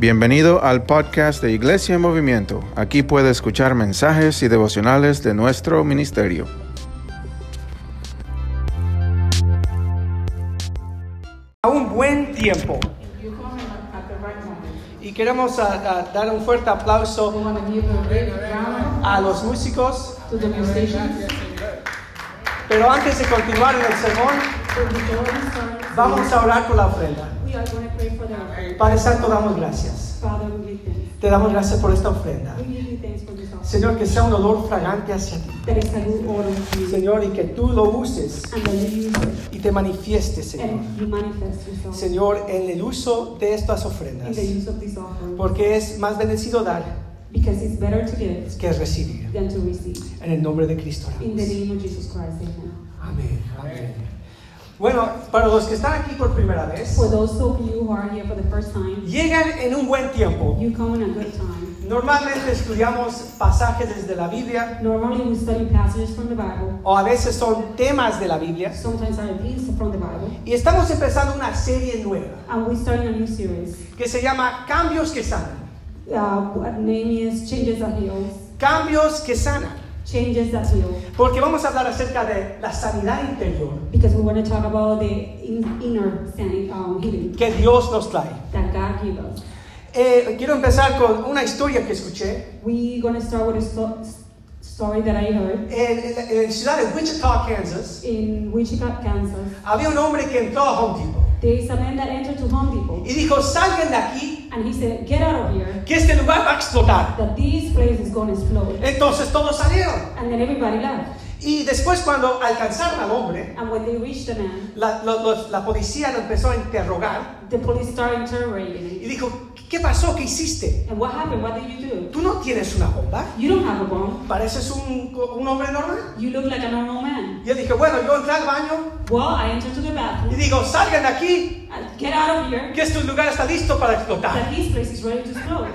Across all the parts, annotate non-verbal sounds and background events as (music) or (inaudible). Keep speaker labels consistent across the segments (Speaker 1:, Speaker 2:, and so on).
Speaker 1: Bienvenido al podcast de Iglesia en Movimiento. Aquí puede escuchar mensajes y devocionales de nuestro ministerio.
Speaker 2: a un buen tiempo. Y queremos ah, ah, dar un fuerte aplauso
Speaker 3: a
Speaker 2: los músicos. Pero antes de continuar en el sermón, vamos a orar por la ofrenda. Padre Santo, damos gracias. Te damos gracias por esta ofrenda. Señor, que sea un olor fragante hacia ti. Señor, y que tú lo uses y te manifiestes, Señor. Señor, en el uso de estas ofrendas. Porque es más bendecido dar
Speaker 3: Because it's better to give
Speaker 2: que recibir.
Speaker 3: than to receive.
Speaker 2: En el nombre de Cristo.
Speaker 3: In the
Speaker 2: oramos.
Speaker 3: name of Jesus Christ, amen.
Speaker 2: Amén. Amén. Bueno, para los que están aquí por primera vez,
Speaker 3: For those of you who are here for the first time,
Speaker 2: llegan en un buen tiempo.
Speaker 3: you come in a good time.
Speaker 2: Normalmente estudiamos pasajes desde la Biblia
Speaker 3: Normally we study passages from the Bible.
Speaker 2: o a veces son temas de la Biblia
Speaker 3: Sometimes from the Bible.
Speaker 2: y estamos empezando una serie nueva
Speaker 3: And we're starting a new series.
Speaker 2: que se llama Cambios que sanan.
Speaker 3: Uh, what name is Changes That Heal.
Speaker 2: Cambios que sanan.
Speaker 3: Changes That Heal.
Speaker 2: Porque vamos a hablar acerca de la sanidad interior
Speaker 3: Because we want to talk about the in, inner um, healing
Speaker 2: que Dios nos trae.
Speaker 3: that God gave us.
Speaker 2: Eh, quiero empezar con una historia que escuché
Speaker 3: We're going to start with a sto- story that I heard
Speaker 2: en, en en la ciudad de Wichita, Kansas.
Speaker 3: in Wichita, Kansas.
Speaker 2: Había un hombre que entró a Home Depot
Speaker 3: There is a man that entered to Home Depot
Speaker 2: y dijo, salgan de aquí,
Speaker 3: and he said, Get out of here,
Speaker 2: que este lugar va a explotar.
Speaker 3: that this place is going to explode.
Speaker 2: Entonces todos salieron.
Speaker 3: And then everybody left.
Speaker 2: Y después cuando alcanzaron al hombre,
Speaker 3: And when they reached the man,
Speaker 2: la, los- la policía lo empezó a interrogar
Speaker 3: the police started interrogating
Speaker 2: y dijo, ¿qué pasó? ¿Qué hiciste?
Speaker 3: And what happened? What did you do?
Speaker 2: ¿Tú no tienes una bomba?
Speaker 3: You don't have a bomb.
Speaker 2: ¿Pareces un, un hombre normal?
Speaker 3: You look like a normal man.
Speaker 2: Y él dijo, bueno, yo entré al baño
Speaker 3: Well, I entered to the
Speaker 2: y
Speaker 3: bathroom.
Speaker 2: digo, salgan de aquí,
Speaker 3: Uh, Get out of here.
Speaker 2: que este lugar está listo para explotar.
Speaker 3: That this place is ready to explode.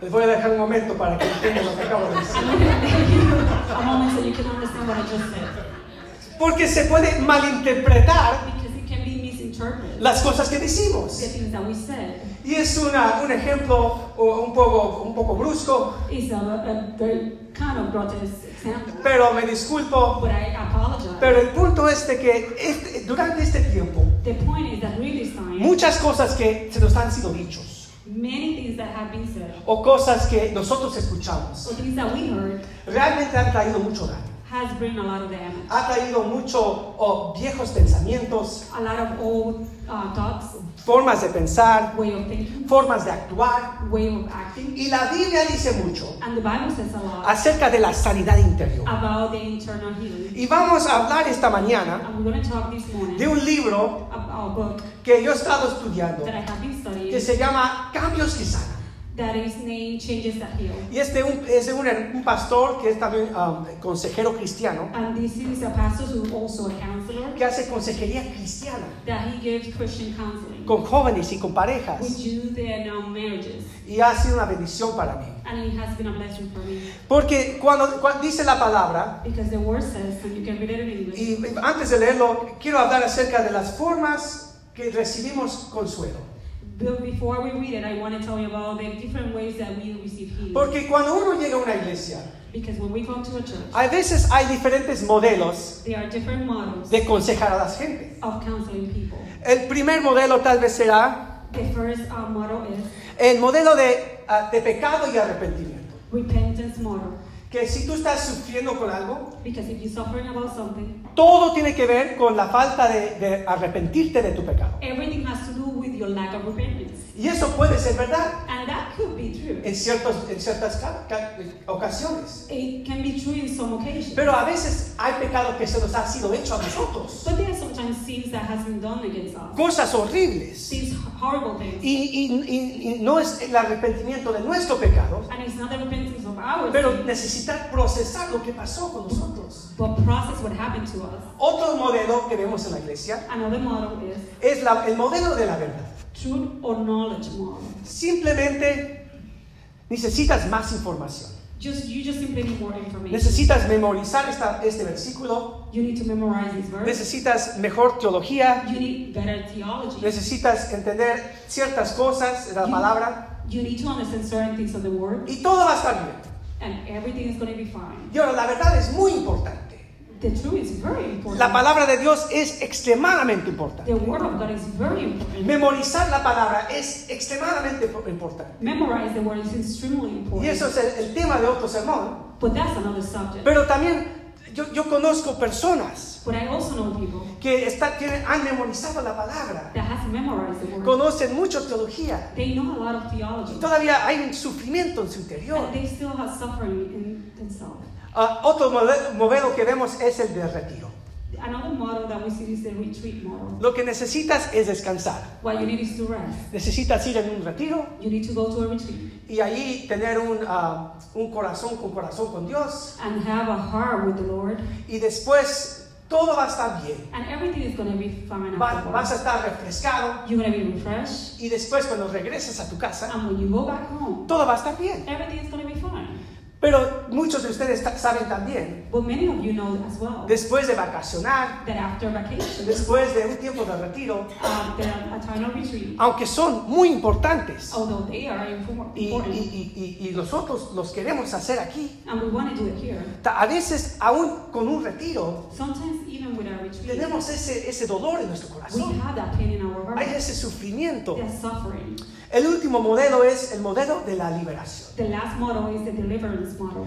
Speaker 2: Les voy a dejar un momento para que entiendan lo que acabo de decir.
Speaker 3: I'm going to give you a moment so you can understand what I just said.
Speaker 2: Porque se puede malinterpretar
Speaker 3: Because it can be misinterpreted.
Speaker 2: las cosas que
Speaker 3: The
Speaker 2: decimos.
Speaker 3: things that we said
Speaker 2: Y es una, un ejemplo un poco, un poco brusco,
Speaker 3: is a, a very kind of grotesque example.
Speaker 2: pero me disculpo.
Speaker 3: But I apologize.
Speaker 2: Pero el punto es de que este- durante este tiempo,
Speaker 3: the point is that really time,
Speaker 2: muchas cosas que se nos han sido dichos,
Speaker 3: many things that have been said,
Speaker 2: o cosas que nosotros escuchamos,
Speaker 3: or things that we heard,
Speaker 2: realmente han traído mucho daño.
Speaker 3: has bring a lot of damage.
Speaker 2: Ha traído mucho oh, viejos pensamientos,
Speaker 3: A lot of old uh, thoughts,
Speaker 2: formas de pensar,
Speaker 3: way of thinking,
Speaker 2: formas de actuar.
Speaker 3: way of acting.
Speaker 2: Y la Biblia dice mucho
Speaker 3: And the Bible says a lot
Speaker 2: acerca de la sanidad interior.
Speaker 3: about the internal healing.
Speaker 2: Y vamos a hablar esta mañana
Speaker 3: And we're going to talk this morning
Speaker 2: de un libro
Speaker 3: about a book
Speaker 2: que yo he estado estudiando
Speaker 3: that I have been studying
Speaker 2: que se llama Cambios que sanan.
Speaker 3: That is named Changes That Heal.
Speaker 2: Y es de un, es un, un pastor que es también um, consejero cristiano,
Speaker 3: And this is a pastor who's also a counselor
Speaker 2: que hace consejería cristiana
Speaker 3: that he gives Christian counseling
Speaker 2: con jóvenes y con
Speaker 3: with
Speaker 2: parejas.
Speaker 3: youth and um, marriages.
Speaker 2: Y ha sido una bendición para mí.
Speaker 3: And it has been a blessing for me
Speaker 2: Porque cuando, cuando dice la palabra,
Speaker 3: because the word says, and you can read it in English.
Speaker 2: y antes de leerlo, quiero hablar acerca de las formas que recibimos consuelo.
Speaker 3: But before we read it, I want to tell you about the different ways that we receive healing.
Speaker 2: Porque cuando uno llega a una iglesia,
Speaker 3: Because when we come to a church,
Speaker 2: a veces hay diferentes modelos
Speaker 3: there are different models
Speaker 2: de aconsejar a la gente.
Speaker 3: of counseling people.
Speaker 2: El primer modelo tal vez será
Speaker 3: The first uh, model is
Speaker 2: el modelo de, ah, de pecado y arrepentimiento.
Speaker 3: repentance model.
Speaker 2: Que si tú estás sufriendo con algo,
Speaker 3: Because if you're suffering about something,
Speaker 2: todo tiene que ver con la falta de, de arrepentirte de tu pecado.
Speaker 3: everything has to do with your lack of repentance.
Speaker 2: Y eso puede ser verdad
Speaker 3: And that could be true.
Speaker 2: en, ciertos, en ciertas ca- ca- ocasiones.
Speaker 3: It can be true in some occasions.
Speaker 2: Pero a veces hay pecado que se nos ha sido hecho a nosotros.
Speaker 3: But there are sometimes sins that has been done against us.
Speaker 2: Cosas horribles.
Speaker 3: These horrible things.
Speaker 2: Y, y- y- y no es el arrepentimiento de nuestro pecado,
Speaker 3: And it's not the repentance
Speaker 2: pero necesitar procesar lo que pasó con nosotros.
Speaker 3: but process what happened to us.
Speaker 2: Otro modelo que vemos en la iglesia es la- el modelo de la verdad.
Speaker 3: truth or knowledge.
Speaker 2: Simplemente necesitas más información.
Speaker 3: Just you just simply need more information.
Speaker 2: Necesitas memorizar esta- este versículo.
Speaker 3: You need to memorize this verse.
Speaker 2: Necesitas mejor teología.
Speaker 3: You need better theology.
Speaker 2: Necesitas entender ciertas cosas de la
Speaker 3: You-
Speaker 2: palabra.
Speaker 3: You need to understand certain things of the word,
Speaker 2: Y todo va a estar bien.
Speaker 3: And everything is going to be fine.
Speaker 2: Y ahora, la verdad es muy importante.
Speaker 3: The truth is very important.
Speaker 2: La palabra de Dios es extremadamente
Speaker 3: The
Speaker 2: importante.
Speaker 3: word of God is very important.
Speaker 2: Memorizar la palabra es extremadamente importante.
Speaker 3: Memorize the word is extremely important.
Speaker 2: Y eso es el, el tema de otro sermón.
Speaker 3: But that's another subject.
Speaker 2: Pero también yo, yo conozco personas
Speaker 3: but I also know people
Speaker 2: que está- tienen, han memorizado la palabra,
Speaker 3: that has the word.
Speaker 2: conocen mucho teología.
Speaker 3: They know a lot of theology.
Speaker 2: Y todavía hay un sufrimiento en su interior.
Speaker 3: They still have suffering in themselves.
Speaker 2: Ah, otro mode- modelo que vemos es el de retiro.
Speaker 3: Another model that we see is the retreat model.
Speaker 2: Lo que necesitas es descansar.
Speaker 3: What you need is to rest.
Speaker 2: Necesitas ir en un retiro
Speaker 3: You need to go to a retreat
Speaker 2: y allí tener un, ah, un corazón con corazón con Dios.
Speaker 3: and have a heart with the Lord,
Speaker 2: Y después todo va a estar bien.
Speaker 3: and everything is going to be fine
Speaker 2: Va- vas a estar refrescado
Speaker 3: You're going to be refreshed,
Speaker 2: y después cuando regreses a tu casa,
Speaker 3: and when you go back home,
Speaker 2: todo va a estar bien.
Speaker 3: everything is going to be fine.
Speaker 2: Pero muchos de ustedes saben también,
Speaker 3: But many of you know as well
Speaker 2: después de vacacionar,
Speaker 3: that after vacation,
Speaker 2: después de un tiempo de retiro,
Speaker 3: uh, retreat,
Speaker 2: aunque son muy importantes
Speaker 3: they are
Speaker 2: y,
Speaker 3: important,
Speaker 2: y- y- y- y nosotros los queremos hacer aquí,
Speaker 3: and we want to do it here,
Speaker 2: ta- a veces aún con un retiro
Speaker 3: sometimes even with our retreat,
Speaker 2: tenemos ese, ese dolor en nuestro
Speaker 3: we
Speaker 2: corazón,
Speaker 3: have that pain in our
Speaker 2: hay ese sufrimiento. El último modelo es el modelo de la liberación.
Speaker 3: The last model is the deliverance model.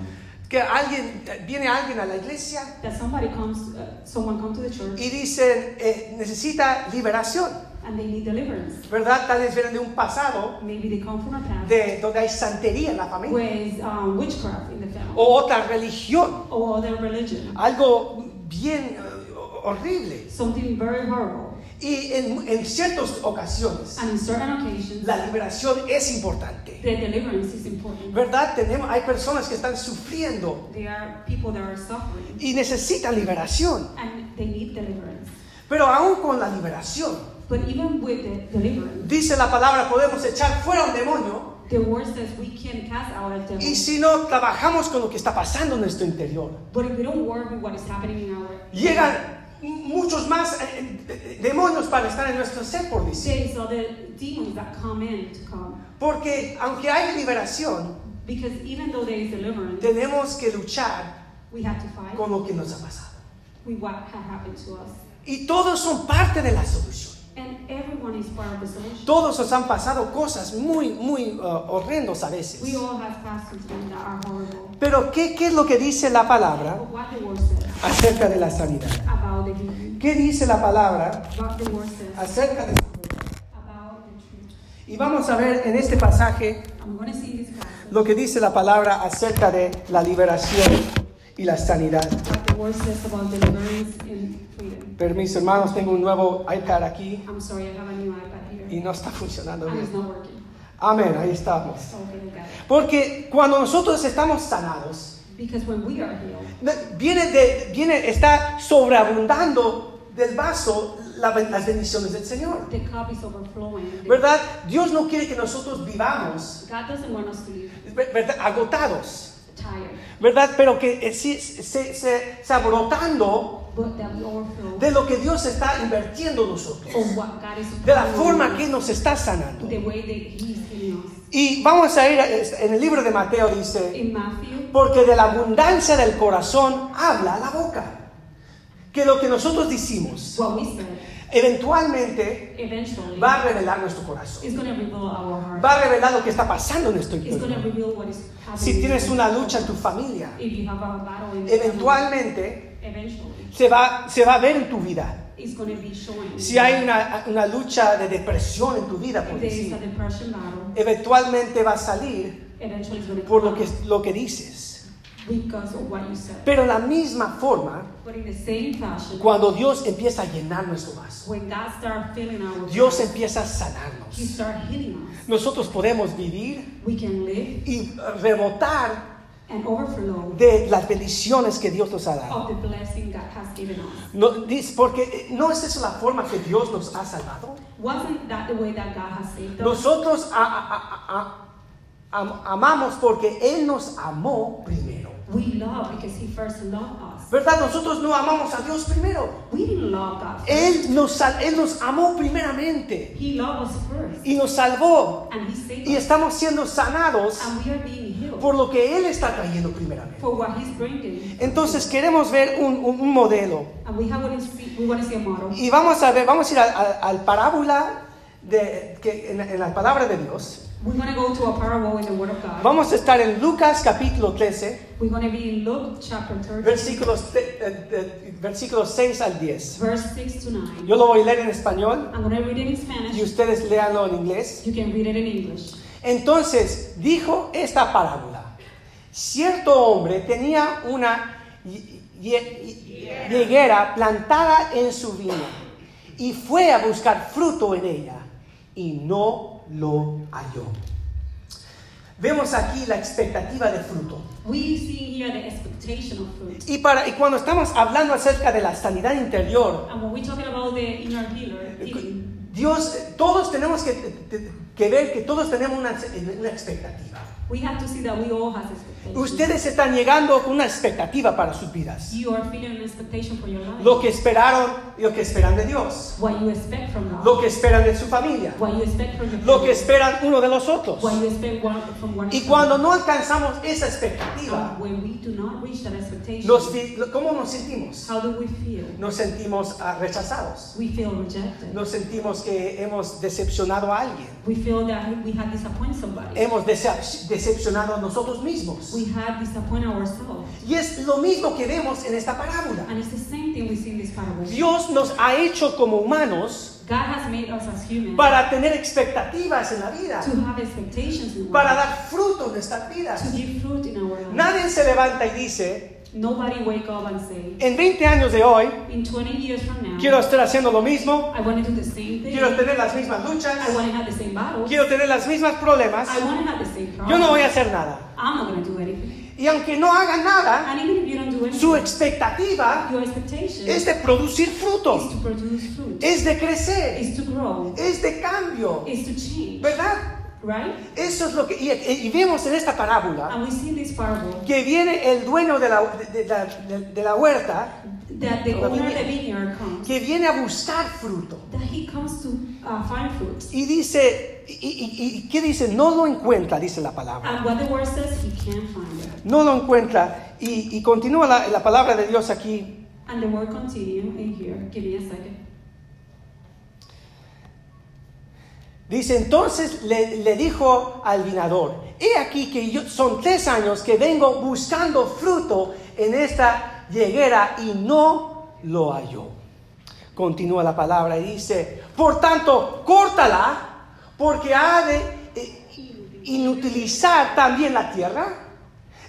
Speaker 2: Que alguien, viene alguien a la iglesia
Speaker 3: That somebody comes, uh, someone comes to the church
Speaker 2: y dicen, eh, necesita liberación,
Speaker 3: and they need deliverance.
Speaker 2: ¿verdad? Tal vez vienen de un pasado
Speaker 3: Maybe they come from a past
Speaker 2: de donde hay santería en la familia
Speaker 3: with um, witchcraft in the family
Speaker 2: o otra religión,
Speaker 3: or other religion,
Speaker 2: algo bien eh, horrible.
Speaker 3: something very horrible.
Speaker 2: Y en, en ciertas ocasiones
Speaker 3: And in certain occasions,
Speaker 2: la liberación es importante,
Speaker 3: the deliverance is important.
Speaker 2: ¿verdad? Tenemos, hay personas que están sufriendo
Speaker 3: There are people that are suffering
Speaker 2: y necesitan liberación,
Speaker 3: and they need deliverance.
Speaker 2: pero aún con la liberación,
Speaker 3: But even with the deliverance,
Speaker 2: dice la palabra, podemos echar fuera un demonio
Speaker 3: the word says we can cast out a devil.
Speaker 2: y si no trabajamos con lo que está pasando en nuestro interior,
Speaker 3: But if we don't work with what is happening in our
Speaker 2: llegan muchos más eh, eh, demonios para estar en nuestro ser, por decir. Porque aunque hay liberación,
Speaker 3: Because even though there is deliverance,
Speaker 2: tenemos que luchar
Speaker 3: we have to fight
Speaker 2: con lo que nos ha pasado.
Speaker 3: what to us.
Speaker 2: Y todos son parte de la solución.
Speaker 3: And everyone is part of the solution.
Speaker 2: Todos nos han pasado cosas muy, muy uh, horrendos a veces.
Speaker 3: We all have passed through things that are horrible.
Speaker 2: Pero ¿qué, ¿qué es lo que dice la palabra acerca de la sanidad?
Speaker 3: about the healing,
Speaker 2: ¿Qué dice la palabra
Speaker 3: the
Speaker 2: acerca de
Speaker 3: the truth.
Speaker 2: Y vamos a ver en este pasaje
Speaker 3: I'm see this
Speaker 2: lo que dice la palabra acerca de la liberación y la sanidad. Permiso, hermanos, tengo un nuevo iPad aquí
Speaker 3: I'm sorry, I have a new iPad here.
Speaker 2: y no está funcionando bien. Amén, ahí estamos. Porque cuando nosotros estamos sanados,
Speaker 3: when we are healed,
Speaker 2: viene de, viene, está sobreabundando del vaso la- las bendiciones del Señor.
Speaker 3: the cup is overflowing.
Speaker 2: ¿Verdad? Dios no quiere que nosotros vivamos
Speaker 3: God want us to live
Speaker 2: ¿verdad? agotados, ¿verdad? Pero que eh, sí se, se, se,
Speaker 3: overflow
Speaker 2: de lo que Dios está invirtiendo en nosotros, de la forma que nos está sanando. Y vamos a ir en el libro de Mateo, dice, porque de la abundancia del corazón habla la boca. Que lo que nosotros decimos eventualmente
Speaker 3: eventually,
Speaker 2: va a revelar nuestro corazón. Va a revelar lo que está pasando en nuestro interior. Si tienes una lucha en tu familia, eventualmente se va, se va a ver en tu vida. Si hay una, una lucha de depresión en tu vida, por decir, eventualmente va a salir por lo que, lo que dices.
Speaker 3: Because of what you said.
Speaker 2: Pero la misma forma,
Speaker 3: But in the same fashion,
Speaker 2: cuando Dios empieza a llenar nuestro vaso,
Speaker 3: when God starts filling our
Speaker 2: Dios empieza a
Speaker 3: He
Speaker 2: sanarnos.
Speaker 3: starts healing us.
Speaker 2: Nosotros podemos vivir
Speaker 3: We can live
Speaker 2: y rebotar
Speaker 3: and overflow
Speaker 2: de las bendiciones que Dios nos ha dado.
Speaker 3: of the blessing God has given us.
Speaker 2: No, porque eh, no es esa la forma que Dios nos ha salvado.
Speaker 3: Wasn't that the way that God has saved us?
Speaker 2: Nosotros a- a- a- am- amamos porque Él nos amó primero.
Speaker 3: We love because He first loved us.
Speaker 2: ¿Verdad? Nosotros no amamos a Dios primero.
Speaker 3: We.
Speaker 2: Él nos, Él nos amó primeramente
Speaker 3: He loved us first.
Speaker 2: y nos salvó.
Speaker 3: And He saved
Speaker 2: Y
Speaker 3: us.
Speaker 2: estamos siendo sanados
Speaker 3: And we are being healed
Speaker 2: por lo que Él está trayendo primeramente.
Speaker 3: for what He's bringing.
Speaker 2: Entonces queremos ver un, un- un modelo.
Speaker 3: And we, have, we want to see a model.
Speaker 2: Y vamos a ver, vamos a ir al parábola de, que, en, en la palabra de Dios.
Speaker 3: We're going to go to a parable in the Word of God.
Speaker 2: Vamos a estar en Lucas capítulo 13,
Speaker 3: We're going to be in Luke chapter 13,
Speaker 2: versículos, te- eh, eh, versículos 6 al 10.
Speaker 3: verse 6 to 9.
Speaker 2: Yo lo voy a leer en español
Speaker 3: I'm going to read it in
Speaker 2: y
Speaker 3: Spanish.
Speaker 2: ustedes léanlo en inglés.
Speaker 3: You can read it in English.
Speaker 2: Entonces dijo esta parábola. Cierto hombre tenía una higuera plantada en su viña y fue a buscar fruto en ella y no lo halló. Vemos aquí la expectativa de fruto.
Speaker 3: We see here the expectation of fruit.
Speaker 2: Y, para, y cuando estamos hablando acerca de la sanidad interior,
Speaker 3: And when we're talking about the inner healer, healing,
Speaker 2: Dios, todos tenemos que, que ver que todos tenemos una, una expectativa.
Speaker 3: we have to see that we all have.
Speaker 2: Ustedes están llegando con una expectativa para sus vidas.
Speaker 3: You are feeling an expectation for your life.
Speaker 2: Lo que esperaron y lo que esperan de Dios.
Speaker 3: what you expect from God.
Speaker 2: Lo que esperan de su familia.
Speaker 3: what you expect from your
Speaker 2: Lo que esperan uno de los otros.
Speaker 3: What you expect one, from one
Speaker 2: Y cuando no alcanzamos esa expectativa,
Speaker 3: when we do not reach that expectation,
Speaker 2: nos ¿cómo nos sentimos?
Speaker 3: how do we feel?
Speaker 2: Nos sentimos ah, rechazados.
Speaker 3: We feel rejected.
Speaker 2: Nos sentimos que hemos decepcionado a alguien.
Speaker 3: We feel that we have disappointed somebody.
Speaker 2: Hemos decep- decepcionado a nosotros mismos.
Speaker 3: We have disappointed ourselves.
Speaker 2: Y es lo mismo que vemos en esta parábola.
Speaker 3: And it's the same thing we see in this parable.
Speaker 2: Dios nos ha hecho como humanos
Speaker 3: God has made us as humans
Speaker 2: para tener expectativas en la vida,
Speaker 3: to have expectations in
Speaker 2: para dar fruto en nuestras vidas.
Speaker 3: to give fruit in our life.
Speaker 2: Nadie se levanta y dice,
Speaker 3: Nobody wake up and say,
Speaker 2: en 20 años de hoy,
Speaker 3: in 20 years from now,
Speaker 2: quiero estar haciendo lo mismo,
Speaker 3: I want to do the same thing.
Speaker 2: quiero tener las mismas luchas,
Speaker 3: I want to have the same battles.
Speaker 2: quiero tener los mismos problemas,
Speaker 3: I want to have the same problems.
Speaker 2: yo no voy a hacer nada.
Speaker 3: I'm not going to do anything.
Speaker 2: Y aunque no haga nada,
Speaker 3: And even if you don't do anything,
Speaker 2: su expectativa
Speaker 3: your expectation
Speaker 2: es de producir
Speaker 3: is
Speaker 2: fruto,
Speaker 3: to produce fruit,
Speaker 2: es de crecer,
Speaker 3: is to grow,
Speaker 2: es de cambio,
Speaker 3: is to change,
Speaker 2: ¿verdad?
Speaker 3: Right?
Speaker 2: Eso es lo que... Y, y vemos en esta parábola
Speaker 3: And we see in this parable
Speaker 2: que viene el dueño de la, de- de la- de- de la huerta,
Speaker 3: that the owner vineyard comes,
Speaker 2: que viene a buscar fruto.
Speaker 3: that he comes to uh, find fruit.
Speaker 2: Y dice, y, y- y- ¿qué dice? No lo encuentra, dice la palabra.
Speaker 3: And what the word says, he can't find it.
Speaker 2: No lo encuentra. Y, y continúa la, la palabra de Dios aquí.
Speaker 3: And the word continue in here. Give me a second.
Speaker 2: Dice, entonces le, le dijo al vinador, he aquí que yo, son tres años que vengo buscando fruto en esta higuera y no lo halló. Continúa la palabra y dice, por tanto, córtala porque ha de eh, inutilizar también la tierra.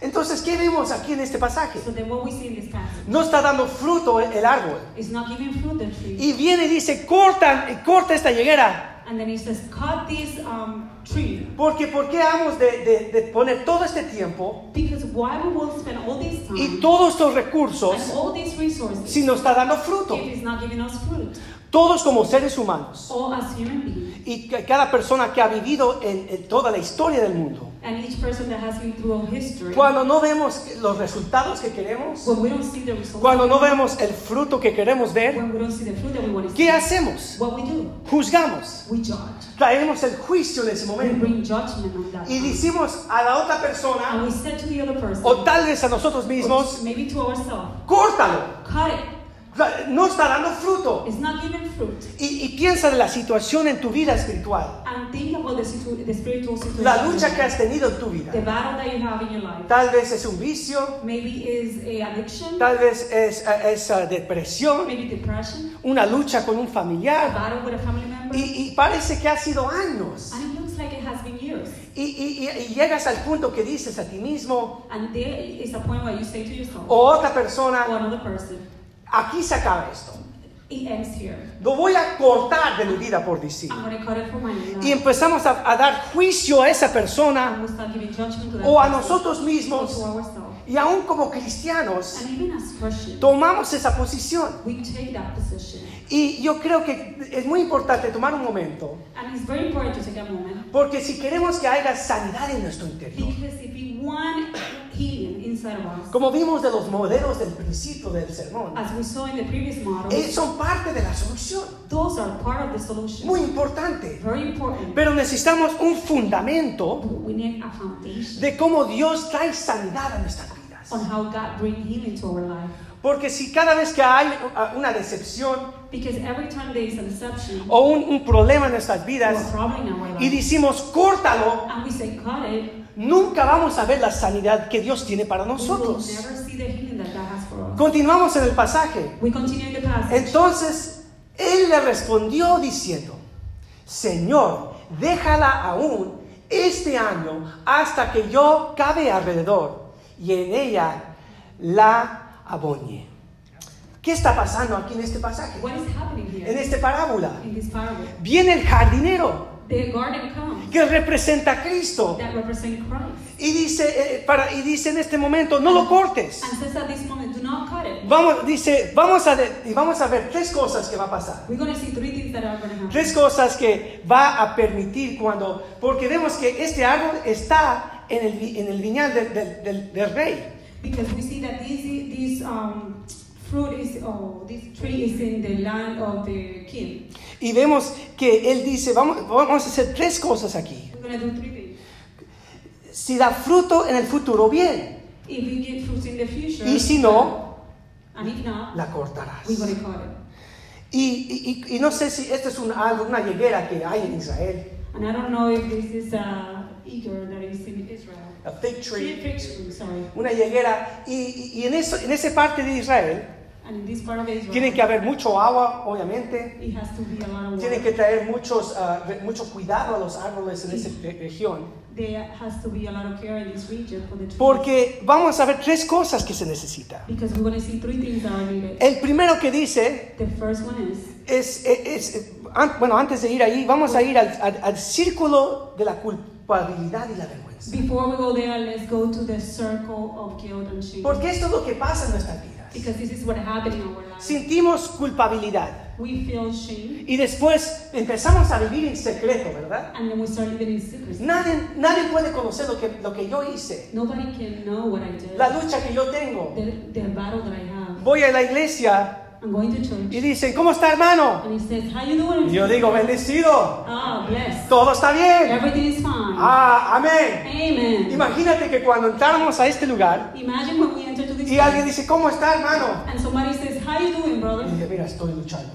Speaker 2: Entonces, ¿qué vemos aquí en este pasaje?
Speaker 3: So then what we see in this passage
Speaker 2: No está dando fruto el el árbol. Y viene y dice, corta, corta esta higuera.
Speaker 3: And then he says, cut this um, tree.
Speaker 2: Porque, ¿por qué hemos de, de- de poner todo este tiempo
Speaker 3: Because why we will spend all this time
Speaker 2: y todos estos recursos
Speaker 3: and all these resources
Speaker 2: si no está dando fruto?
Speaker 3: if it's not giving us fruit?
Speaker 2: Todos como seres humanos
Speaker 3: All as human beings.
Speaker 2: y ca- cada persona que ha vivido en, en toda la historia del mundo.
Speaker 3: And each person that has been through history.
Speaker 2: Cuando no vemos los resultados que queremos,
Speaker 3: when we don't see the results,
Speaker 2: cuando no vemos el fruto que queremos ver,
Speaker 3: when we don't see the fruit that we want to see,
Speaker 2: ¿qué hacemos?
Speaker 3: what we do?
Speaker 2: Juzgamos,
Speaker 3: We judge.
Speaker 2: traemos el juicio en ese
Speaker 3: We
Speaker 2: momento
Speaker 3: bring judgment on that.
Speaker 2: y decimos a la otra
Speaker 3: And
Speaker 2: persona
Speaker 3: we said to the other person,
Speaker 2: o tal vez a nosotros mismos,
Speaker 3: maybe to ourselves,
Speaker 2: córtalo,
Speaker 3: cut it.
Speaker 2: No está dando fruto.
Speaker 3: It's not giving fruit.
Speaker 2: Y, y piensa de la situación en tu vida espiritual,
Speaker 3: And think about the, situ- the spiritual situation.
Speaker 2: la lucha que has tenido en tu
Speaker 3: The
Speaker 2: vida.
Speaker 3: battle that you have in your life.
Speaker 2: Tal vez es un vicio,
Speaker 3: Maybe is a addiction.
Speaker 2: tal vez es, es, uh, depresión,
Speaker 3: Maybe depression.
Speaker 2: una lucha con un
Speaker 3: A
Speaker 2: familiar.
Speaker 3: battle with a family member.
Speaker 2: Y, y parece que ha sido años.
Speaker 3: And it looks like it has been years.
Speaker 2: Y, y- y- y llegas al punto que dices a ti mismo
Speaker 3: And there is a point where you say to yourself,
Speaker 2: o otra
Speaker 3: or
Speaker 2: persona,
Speaker 3: another person,
Speaker 2: aquí se acaba esto.
Speaker 3: it ends here.
Speaker 2: Lo voy a cortar de mi vida por decir.
Speaker 3: I'm going to cut it for my life.
Speaker 2: Y empezamos a, a dar juicio a esa
Speaker 3: and
Speaker 2: persona
Speaker 3: we'll start giving judgment to that
Speaker 2: o a
Speaker 3: person,
Speaker 2: nosotros
Speaker 3: or
Speaker 2: mismos.
Speaker 3: to ourselves.
Speaker 2: Y aún como cristianos,
Speaker 3: And even as Christians,
Speaker 2: tomamos esa posición.
Speaker 3: we take that position.
Speaker 2: Y yo creo que es muy importante tomar un momento,
Speaker 3: And it's very important to take a moment
Speaker 2: porque si queremos que haya sanidad en nuestro interior,
Speaker 3: because if we want healing
Speaker 2: como vimos de los modelos del principio del sermón,
Speaker 3: as we saw in the previous model,
Speaker 2: eh, son parte de la solución,
Speaker 3: those are part of the solution.
Speaker 2: muy importante.
Speaker 3: Very important.
Speaker 2: Pero necesitamos un fundamento
Speaker 3: we need a foundation
Speaker 2: de cómo Dios trae sanidad a nuestras vidas.
Speaker 3: on how God brings healing to our life.
Speaker 2: Porque si cada vez que hay una decepción
Speaker 3: every time there is a deception
Speaker 2: o un, un problema en nuestras vidas
Speaker 3: problem in our
Speaker 2: y decimos córtalo,
Speaker 3: and we say, cut it,
Speaker 2: nunca vamos a ver la sanidad que Dios tiene para nosotros. Continuamos en el pasaje. Entonces él le respondió diciendo, Señor, déjala aún este año hasta que yo cabe alrededor y en ella la aboñe. ¿Qué está pasando aquí en este pasaje?
Speaker 3: What is happening
Speaker 2: En esta parábola.
Speaker 3: in this parable?
Speaker 2: Viene el jardinero
Speaker 3: The garden comes
Speaker 2: que representa a Cristo
Speaker 3: that represent Christ
Speaker 2: y dice, eh, para, y dice en este momento, no lo cortes.
Speaker 3: and says at this moment, do not cut it.
Speaker 2: Vamos, dice, vamos a, de- y vamos a ver tres cosas que va a pasar.
Speaker 3: We're going to see three things that are going to happen.
Speaker 2: Tres cosas que va a permitir cuando, porque vemos que este árbol está en el, en el viñal del- del- del- del rey.
Speaker 3: Because we see that this, this um, fruit is, oh, this tree is in the land of the king.
Speaker 2: Y vemos que él dice, vamos, vamos a hacer tres cosas aquí.
Speaker 3: We're going to do three things.
Speaker 2: Si da fruto en el futuro, bien.
Speaker 3: If we get fruits in the future,
Speaker 2: Y si no,
Speaker 3: and if not,
Speaker 2: la cortarás. Y, y- y- no sé si esta es una, una higuera que hay en Israel.
Speaker 3: And I don't know if this is a eager that is in Israel.
Speaker 2: A fig
Speaker 3: Tree,
Speaker 2: tree.
Speaker 3: fig tree, sorry.
Speaker 2: Una higuera. Y, y- y en, eso, en esa parte de Israel
Speaker 3: And in this part of Israel,
Speaker 2: tiene que haber mucho agua, obviamente.
Speaker 3: it has to be a lot of
Speaker 2: Tiene
Speaker 3: water.
Speaker 2: que traer muchos, ah, mucho cuidado a los árboles en esa re- región.
Speaker 3: There has to be a lot of care in this region for the trees.
Speaker 2: Porque vamos a ver tres cosas que se necesita.
Speaker 3: Because we're going to see three things that are needed.
Speaker 2: El primero que dice
Speaker 3: The first one is
Speaker 2: es, es- es- an- bueno, antes de ir ahí, vamos a ir al, al- al círculo de la culpabilidad y la vergüenza.
Speaker 3: before we go there, let's go to the circle of guilt and shame.
Speaker 2: Porque esto es lo que pasa en nuestras vidas.
Speaker 3: Because this is what happened in our lives.
Speaker 2: Sentimos culpabilidad
Speaker 3: We feel shame
Speaker 2: y después empezamos a vivir en secreto, ¿verdad?
Speaker 3: and then we start living in secrecy.
Speaker 2: Nadie, nadie puede conocer lo que, lo que yo hice,
Speaker 3: Nobody can know what I did.
Speaker 2: la lucha que yo tengo.
Speaker 3: The, the battle that I have.
Speaker 2: Voy a la iglesia
Speaker 3: I'm going to
Speaker 2: y
Speaker 3: church.
Speaker 2: dicen, ¿cómo está hermano?
Speaker 3: And he says, How you doing?
Speaker 2: Y yo digo, bendecido,
Speaker 3: Ah, blessed.
Speaker 2: todo está bien.
Speaker 3: Everything is fine.
Speaker 2: Ah, amén.
Speaker 3: Amen.
Speaker 2: Imagínate que cuando entramos a este lugar
Speaker 3: Imagine when
Speaker 2: y alguien dice, ¿cómo está hermano?
Speaker 3: and somebody says, How you doing, brother?
Speaker 2: Y dice, mira, estoy luchando.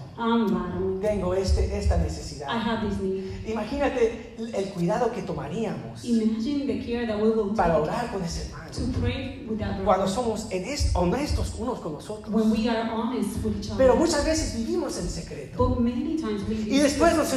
Speaker 2: Tengo este, esta
Speaker 3: I
Speaker 2: necesidad.
Speaker 3: have this need.
Speaker 2: Imagínate el cuidado que tomaríamos
Speaker 3: Imagine the care that we will
Speaker 2: para orar con ese hermano.
Speaker 3: to pray with that
Speaker 2: Cuando somos honestos unos con
Speaker 3: When
Speaker 2: nosotros.
Speaker 3: we are honest with each
Speaker 2: Pero
Speaker 3: other.
Speaker 2: muchas veces vivimos en secreto.
Speaker 3: But many times we
Speaker 2: Y después los,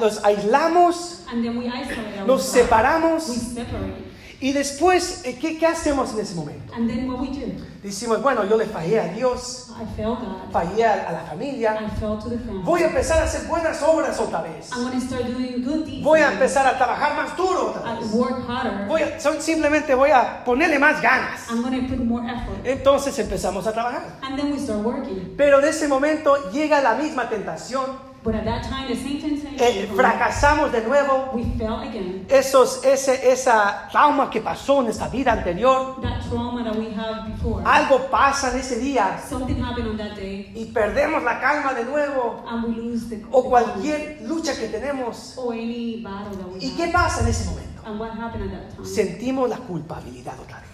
Speaker 2: los aislamos,
Speaker 3: and then we isolate
Speaker 2: nos
Speaker 3: ourselves.
Speaker 2: separamos.
Speaker 3: We separate.
Speaker 2: Y después, eh, ¿qué, qué hacemos en ese momento?
Speaker 3: And then what we do?
Speaker 2: Decimos, bueno, yo le fallé a Dios,
Speaker 3: I failed God.
Speaker 2: fallé a, la familia.
Speaker 3: I to the family.
Speaker 2: Voy a empezar a hacer buenas obras otra vez.
Speaker 3: I'm to start doing good deeds.
Speaker 2: Voy a empezar a trabajar más duro otra
Speaker 3: I
Speaker 2: vez.
Speaker 3: work harder.
Speaker 2: Voy a, son- simplemente voy a ponerle más ganas.
Speaker 3: I'm going to put more effort.
Speaker 2: Entonces empezamos a trabajar.
Speaker 3: And then we start working.
Speaker 2: Pero de ese momento llega la misma tentación.
Speaker 3: But at that time, the same
Speaker 2: eh, fracasamos de nuevo.
Speaker 3: we fell again.
Speaker 2: Esos, ese, esa trauma que pasó en esta vida anterior.
Speaker 3: That trauma that we have before.
Speaker 2: Algo pasa en ese día
Speaker 3: Something happened on that day.
Speaker 2: y perdemos la calma de nuevo.
Speaker 3: And we lose the.
Speaker 2: O
Speaker 3: the
Speaker 2: cualquier lucha que tenemos.
Speaker 3: Or any battle that we
Speaker 2: ¿Y
Speaker 3: have.
Speaker 2: qué pasa en ese momento?
Speaker 3: And what happened at that time?
Speaker 2: Sentimos la culpabilidad otra vez.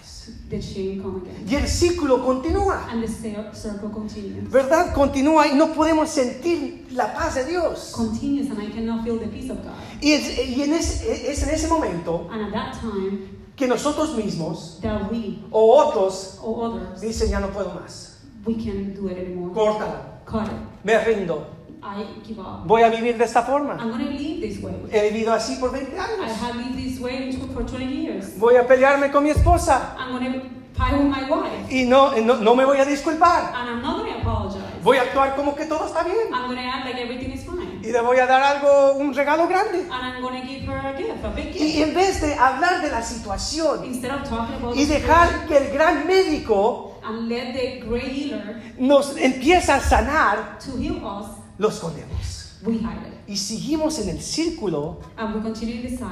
Speaker 3: The shame come again.
Speaker 2: Y el ciclo continúa.
Speaker 3: And the circle continues.
Speaker 2: ¿Verdad? Continúa y no podemos sentir la paz de Dios.
Speaker 3: Continues, and I cannot feel the peace of God.
Speaker 2: Y es, y en ese- es en ese momento
Speaker 3: And at that time,
Speaker 2: que nosotros mismos
Speaker 3: that we
Speaker 2: o otros
Speaker 3: or others,
Speaker 2: dicen ya no puedo más.
Speaker 3: we can't do it anymore.
Speaker 2: Córtalo.
Speaker 3: Cut it.
Speaker 2: Me rindo.
Speaker 3: I give up.
Speaker 2: Voy a vivir de esta forma.
Speaker 3: I'm live this way.
Speaker 2: He vivido así por 20
Speaker 3: I
Speaker 2: años.
Speaker 3: have lived this way for 20 years.
Speaker 2: Voy a pelearme con mi esposa
Speaker 3: I'm fight with my wife.
Speaker 2: y no, no, no me voy a disculpar.
Speaker 3: And I'm not to apologize.
Speaker 2: Voy a actuar como que todo está bien.
Speaker 3: I'm act like everything is fine.
Speaker 2: Y le voy a dar algo, un regalo grande.
Speaker 3: And I'm going to give her a gift, a big
Speaker 2: Y en vez de hablar de la situación
Speaker 3: Instead of talking about
Speaker 2: y dejar que el gran médico
Speaker 3: and let the great healer
Speaker 2: nos empiece a sanar,
Speaker 3: to heal us,
Speaker 2: lo escondemos.
Speaker 3: we.
Speaker 2: Y seguimos en el círculo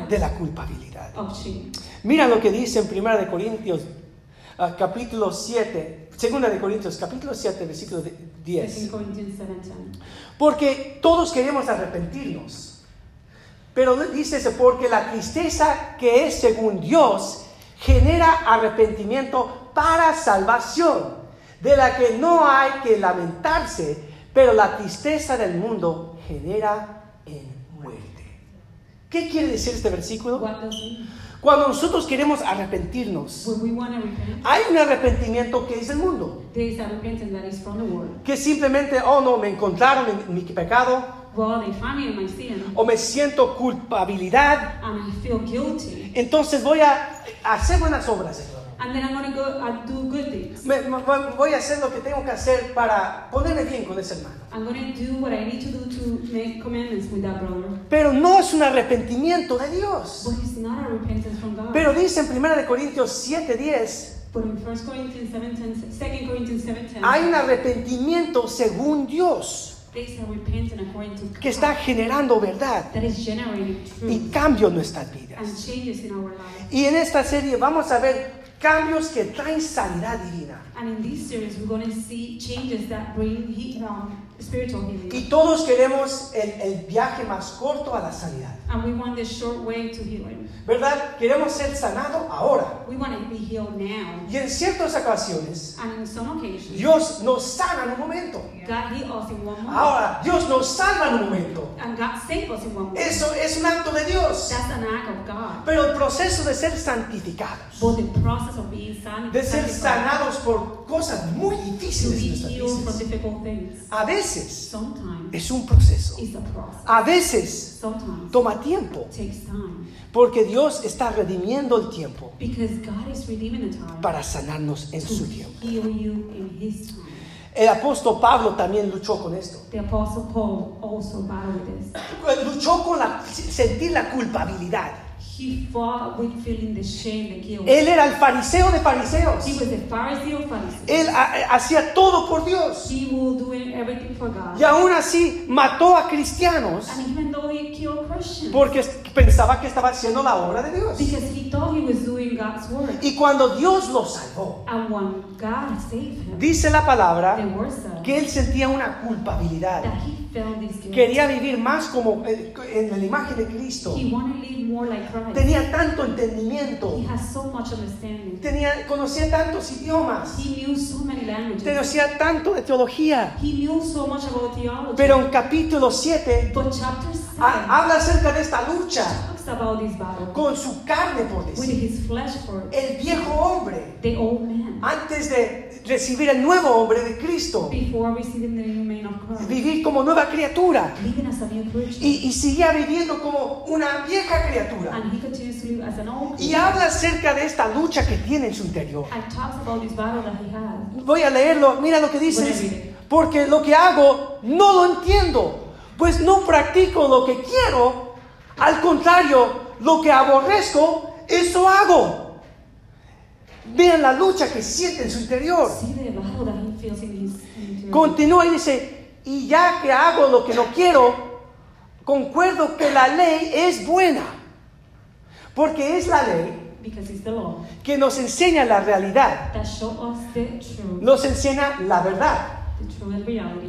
Speaker 2: de la culpabilidad. Mira lo que dice en 1 de Corintios, ah, capítulo 7, 2 de Corintios, capítulo 7, versículo de-
Speaker 3: 2
Speaker 2: 10.
Speaker 3: Corinthians 7:10.
Speaker 2: Porque todos queremos arrepentirnos. Pero dice ese, porque la tristeza que es según Dios genera arrepentimiento para salvación, de la que no hay que lamentarse, pero la tristeza del mundo genera en muerte. ¿Qué quiere decir este versículo? Cuando nosotros queremos arrepentirnos, hay un arrepentimiento que es del mundo, que simplemente, oh no, me encontraron en mi pecado,
Speaker 3: Well, they find me in my sin,
Speaker 2: o me siento culpabilidad,
Speaker 3: and I feel guilty,
Speaker 2: entonces voy a hacer buenas obras. Señor.
Speaker 3: And then I'm going to go and do good things.
Speaker 2: Me- me- voy a hacer lo que tengo que hacer para ponerme bien con ese hermano.
Speaker 3: I'm going to do what I need to do to make commandments with that brother.
Speaker 2: Pero no es un arrepentimiento de Dios.
Speaker 3: But it's not a repentance from God.
Speaker 2: Pero dice en 1 de Corintios 7:10,
Speaker 3: but in 1 Corinthians 7:10, 2 Corinthians 7:10,
Speaker 2: hay un arrepentimiento según Dios
Speaker 3: there is a repentance according to God
Speaker 2: que está generando verdad
Speaker 3: that is generating
Speaker 2: y cambio en nuestras
Speaker 3: and
Speaker 2: vidas.
Speaker 3: changes in our lives.
Speaker 2: Y en esta serie vamos a ver cambios que traen sanidad divina.
Speaker 3: And in this series, we're going to see changes that bring he, um, spiritual healing.
Speaker 2: Y todos queremos el, el viaje más corto a la sanidad.
Speaker 3: And we want the short way to healing.
Speaker 2: ¿Verdad? Queremos ser sanados ahora.
Speaker 3: We want to be healed now.
Speaker 2: Y en ciertas ocasiones,
Speaker 3: And in some occasions,
Speaker 2: Dios nos sana en un momento.
Speaker 3: God healed us in one moment.
Speaker 2: Ahora, Dios nos salva en un momento.
Speaker 3: And God saved us in one moment.
Speaker 2: Eso es un acto de Dios.
Speaker 3: That's an act of God.
Speaker 2: Pero el proceso de ser santificados,
Speaker 3: But the process of being
Speaker 2: de ser sanados por cosas muy difíciles en nuestras vidas, a veces
Speaker 3: sometimes
Speaker 2: es un proceso.
Speaker 3: a process.
Speaker 2: Veces
Speaker 3: Sometimes
Speaker 2: toma tiempo. Porque Dios está redimiendo el tiempo para sanarnos en su tiempo. El apóstol Pablo también luchó con esto.
Speaker 3: The Apostle Paul also battled with this.
Speaker 2: Luchó con la, sentir la culpabilidad.
Speaker 3: He fought with feeling the shame, the guilt.
Speaker 2: Él era el fariseo de fariseos.
Speaker 3: He was a Pharisee of Pharisees.
Speaker 2: Él ha- hacía todo por Dios.
Speaker 3: He was doing everything for God.
Speaker 2: Y aún así mató a cristianos
Speaker 3: And even though he killed Christians,
Speaker 2: porque pensaba que estaba haciendo la obra de Dios.
Speaker 3: because he thought he was doing God's work.
Speaker 2: Y cuando Dios lo salvó,
Speaker 3: And when God saved him,
Speaker 2: dice la
Speaker 3: the
Speaker 2: palabra
Speaker 3: word said
Speaker 2: que él sentía una culpabilidad.
Speaker 3: that he.
Speaker 2: Quería vivir más como eh, en la imagen de Cristo. Tenía tanto entendimiento.
Speaker 3: He has so much understanding.
Speaker 2: Tenía, conocía tantos idiomas.
Speaker 3: He knew so many languages.
Speaker 2: Conocía tanto de teología.
Speaker 3: He knew so much about theology.
Speaker 2: Pero en capítulo 7
Speaker 3: but chapter 7
Speaker 2: ha- habla acerca de esta lucha con su carne, por
Speaker 3: with
Speaker 2: decir.
Speaker 3: his flesh for
Speaker 2: El viejo hombre,
Speaker 3: the old man
Speaker 2: antes de recibir el nuevo hombre de Cristo. Vivir como nueva criatura. Y, y seguía viviendo como una vieja criatura. Y habla acerca de esta lucha que tiene en su interior. Voy a leerlo. Mira lo que dice. Porque lo que hago no lo entiendo. Pues no practico lo que quiero. Al contrario, lo que aborrezco, eso hago. Vean la lucha que siente en su interior. Continúa y dice, y ya que hago lo que no quiero, concuerdo que la ley es buena. Porque es la ley que nos enseña la realidad,
Speaker 3: that show us the truth,
Speaker 2: nos enseña la verdad.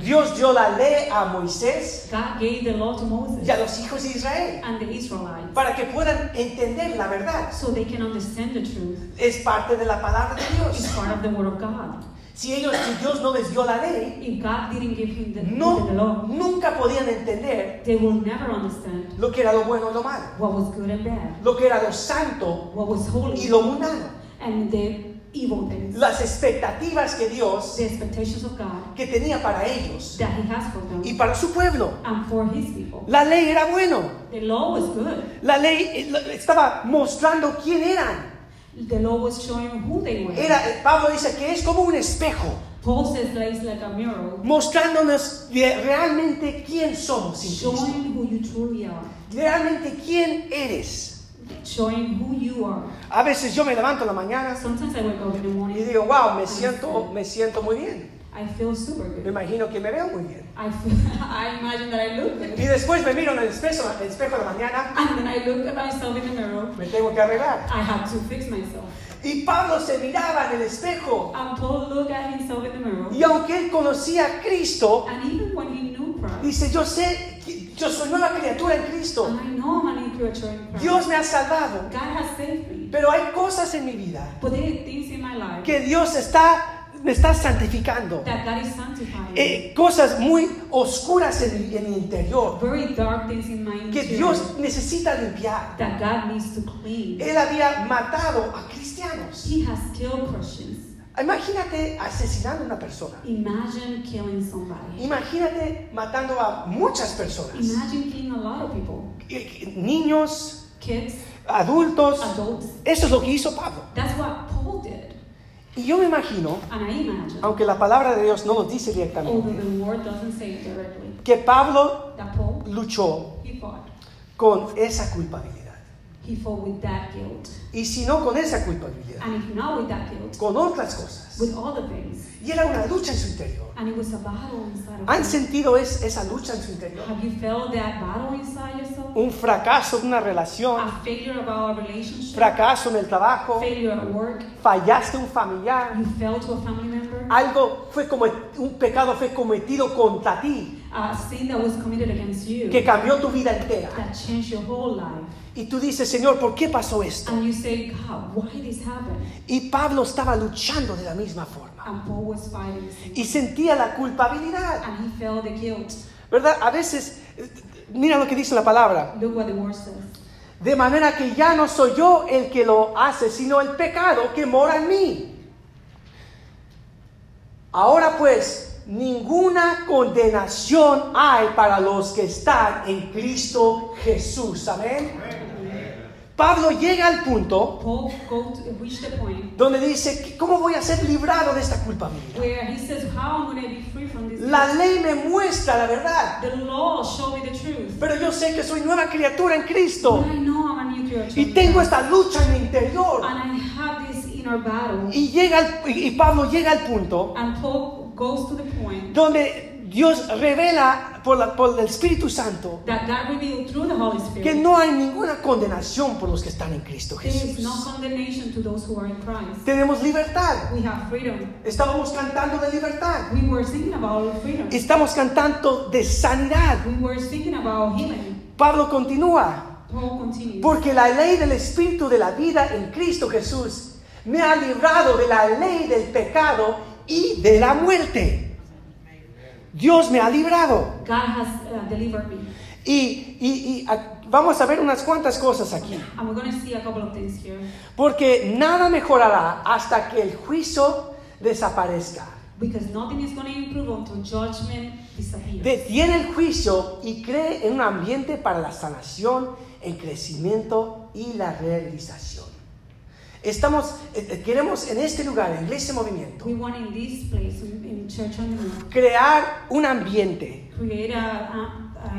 Speaker 2: Dios dio la ley a Moisés
Speaker 3: God gave the law to Moses
Speaker 2: y a los hijos de Israel
Speaker 3: and the Israelites
Speaker 2: para que puedan entender la verdad.
Speaker 3: so they can understand the truth.
Speaker 2: Es parte de la palabra de
Speaker 3: It's
Speaker 2: Dios.
Speaker 3: part of the word of God.
Speaker 2: Si ellos, si Dios no les dio la ley,
Speaker 3: If God didn't give him the,
Speaker 2: no,
Speaker 3: the law,
Speaker 2: nunca podían entender
Speaker 3: they will never understand
Speaker 2: lo que era lo bueno y lo malo,
Speaker 3: what was good and bad,
Speaker 2: lo que era lo santo
Speaker 3: what was holy
Speaker 2: y lo mundano.
Speaker 3: and the evil things,
Speaker 2: Las expectativas que Dios
Speaker 3: the expectations of God
Speaker 2: que tenía para ellos
Speaker 3: that He has for them
Speaker 2: y para su pueblo.
Speaker 3: and for His people.
Speaker 2: La ley era bueno.
Speaker 3: The law was good.
Speaker 2: La ley eh, estaba mostrando quién eran.
Speaker 3: The law was showing who they were.
Speaker 2: Era, eh, Pablo dice que es como un espejo,
Speaker 3: Paul says like a mirror,
Speaker 2: mostrándonos realmente quién somos
Speaker 3: showing who you truly are,
Speaker 2: Realmente quién eres.
Speaker 3: Showing who you are.
Speaker 2: A veces yo me levanto en la mañana
Speaker 3: Sometimes I wake up in the
Speaker 2: y
Speaker 3: morning
Speaker 2: digo, wow, me siento, me siento muy bien.
Speaker 3: I feel super
Speaker 2: Me
Speaker 3: good.
Speaker 2: imagino que me veo muy bien.
Speaker 3: I, feel, (laughs) I imagine that I look
Speaker 2: Y
Speaker 3: good.
Speaker 2: después me miro en el espejo, el espejo de la mañana,
Speaker 3: And then I look at myself in the mirror.
Speaker 2: me tengo que arreglar.
Speaker 3: I have to fix myself.
Speaker 2: Y Pablo se miraba en el espejo.
Speaker 3: And Paul looked at himself in the mirror.
Speaker 2: Y aunque él conocía a Cristo,
Speaker 3: And even when he knew Christ,
Speaker 2: dice, yo sé, yo soy nueva criatura en Cristo.
Speaker 3: and I know I'm a new creature in Christ.
Speaker 2: Dios me ha salvado.
Speaker 3: God has saved me.
Speaker 2: Pero hay cosas en mi vida
Speaker 3: But there are things in my life
Speaker 2: que Dios está, me está santificando.
Speaker 3: that God is sanctifying.
Speaker 2: Eh, cosas muy oscuras en mi, en mi interior
Speaker 3: Very dark things in my
Speaker 2: que Dios necesita limpiar.
Speaker 3: that God needs to clean.
Speaker 2: Él había matado a cristianos.
Speaker 3: He has killed Christians.
Speaker 2: Imagínate asesinando a una persona.
Speaker 3: Imagine killing somebody.
Speaker 2: Imagínate matando a muchas personas.
Speaker 3: Imagine killing a lot of people.
Speaker 2: Niños,
Speaker 3: Kids,
Speaker 2: adultos.
Speaker 3: adults.
Speaker 2: Eso es lo que hizo Pablo.
Speaker 3: That's what Paul did.
Speaker 2: Y yo me imagino,
Speaker 3: And I imagine,
Speaker 2: aunque la palabra de Dios no lo dice directamente,
Speaker 3: the word doesn't say it directly,
Speaker 2: que Pablo
Speaker 3: Paul,
Speaker 2: luchó
Speaker 3: he fought.
Speaker 2: con esa culpabilidad.
Speaker 3: He fought with that guilt.
Speaker 2: Y si no con esa culpabilidad,
Speaker 3: And if not with that guilt,
Speaker 2: con otras cosas.
Speaker 3: with all the things.
Speaker 2: Y era una lucha en su interior.
Speaker 3: And it was a battle inside of
Speaker 2: ¿Han sentido es- esa lucha en su interior?
Speaker 3: Have you felt that battle inside yourself?
Speaker 2: Un fracaso en una relación,
Speaker 3: A failure about a relationship?
Speaker 2: fracaso en el trabajo,
Speaker 3: Failure at work?
Speaker 2: fallaste a un familiar,
Speaker 3: You fell to a family member?
Speaker 2: algo fue como un pecado fue cometido contra ti
Speaker 3: A sin that was committed against you
Speaker 2: que cambió tu vida entera.
Speaker 3: that changed your whole life.
Speaker 2: Y tú dices, Señor, ¿por qué pasó esto?
Speaker 3: And you say, God, why this happened?
Speaker 2: Y Pablo estaba luchando de la misma forma
Speaker 3: And Paul was fighting the same.
Speaker 2: y sentía la culpabilidad,
Speaker 3: And he felt the guilt.
Speaker 2: ¿verdad? A veces, mira lo que dice la palabra,
Speaker 3: Look what the word says.
Speaker 2: de manera que ya no soy yo el que lo hace, sino el pecado que mora en mí. Ahora pues, ninguna condenación hay para los que están en Cristo Jesús. Amén. Pablo llega al punto
Speaker 3: Paul to, point
Speaker 2: donde dice, ¿cómo voy a ser librado de esta
Speaker 3: says, from this?
Speaker 2: La ley me muestra la verdad,
Speaker 3: The law show me the truth.
Speaker 2: pero yo sé que soy nueva criatura en Cristo y tengo esta lucha en mi interior.
Speaker 3: And I have this inner battle.
Speaker 2: Y, llega al- y Pablo llega al punto
Speaker 3: And Paul goes to the point
Speaker 2: donde Dios revela por, la- por el Espíritu Santo
Speaker 3: that God revealed through the Holy Spirit
Speaker 2: que no hay ninguna condenación por los que están en Cristo
Speaker 3: there is
Speaker 2: Jesús.
Speaker 3: no condemnation to those who are in Christ.
Speaker 2: Tenemos libertad.
Speaker 3: We have freedom.
Speaker 2: Estábamos cantando de libertad.
Speaker 3: We were thinking about freedom.
Speaker 2: Estamos cantando de sanidad.
Speaker 3: We were thinking about healing.
Speaker 2: Pablo continúa.
Speaker 3: Paul continues.
Speaker 2: Porque la ley del Espíritu de la vida en Cristo Jesús me ha librado de la ley del pecado y de la muerte. Dios me ha librado.
Speaker 3: God has uh, delivered me.
Speaker 2: Y, y- y, vamos a ver unas cuantas cosas aquí.
Speaker 3: And we're going to see a couple of things here.
Speaker 2: Porque nada mejorará hasta que el juicio desaparezca.
Speaker 3: Because nothing is going to improve until judgment disappears.
Speaker 2: Detiene el juicio y cree en un ambiente para la sanación, el crecimiento y la realización. Estamos, eh, eh, queremos en este lugar, en Iglesia Movimiento,
Speaker 3: We want in this place, in, in Church on the Move,
Speaker 2: crear un ambiente
Speaker 3: create a, a,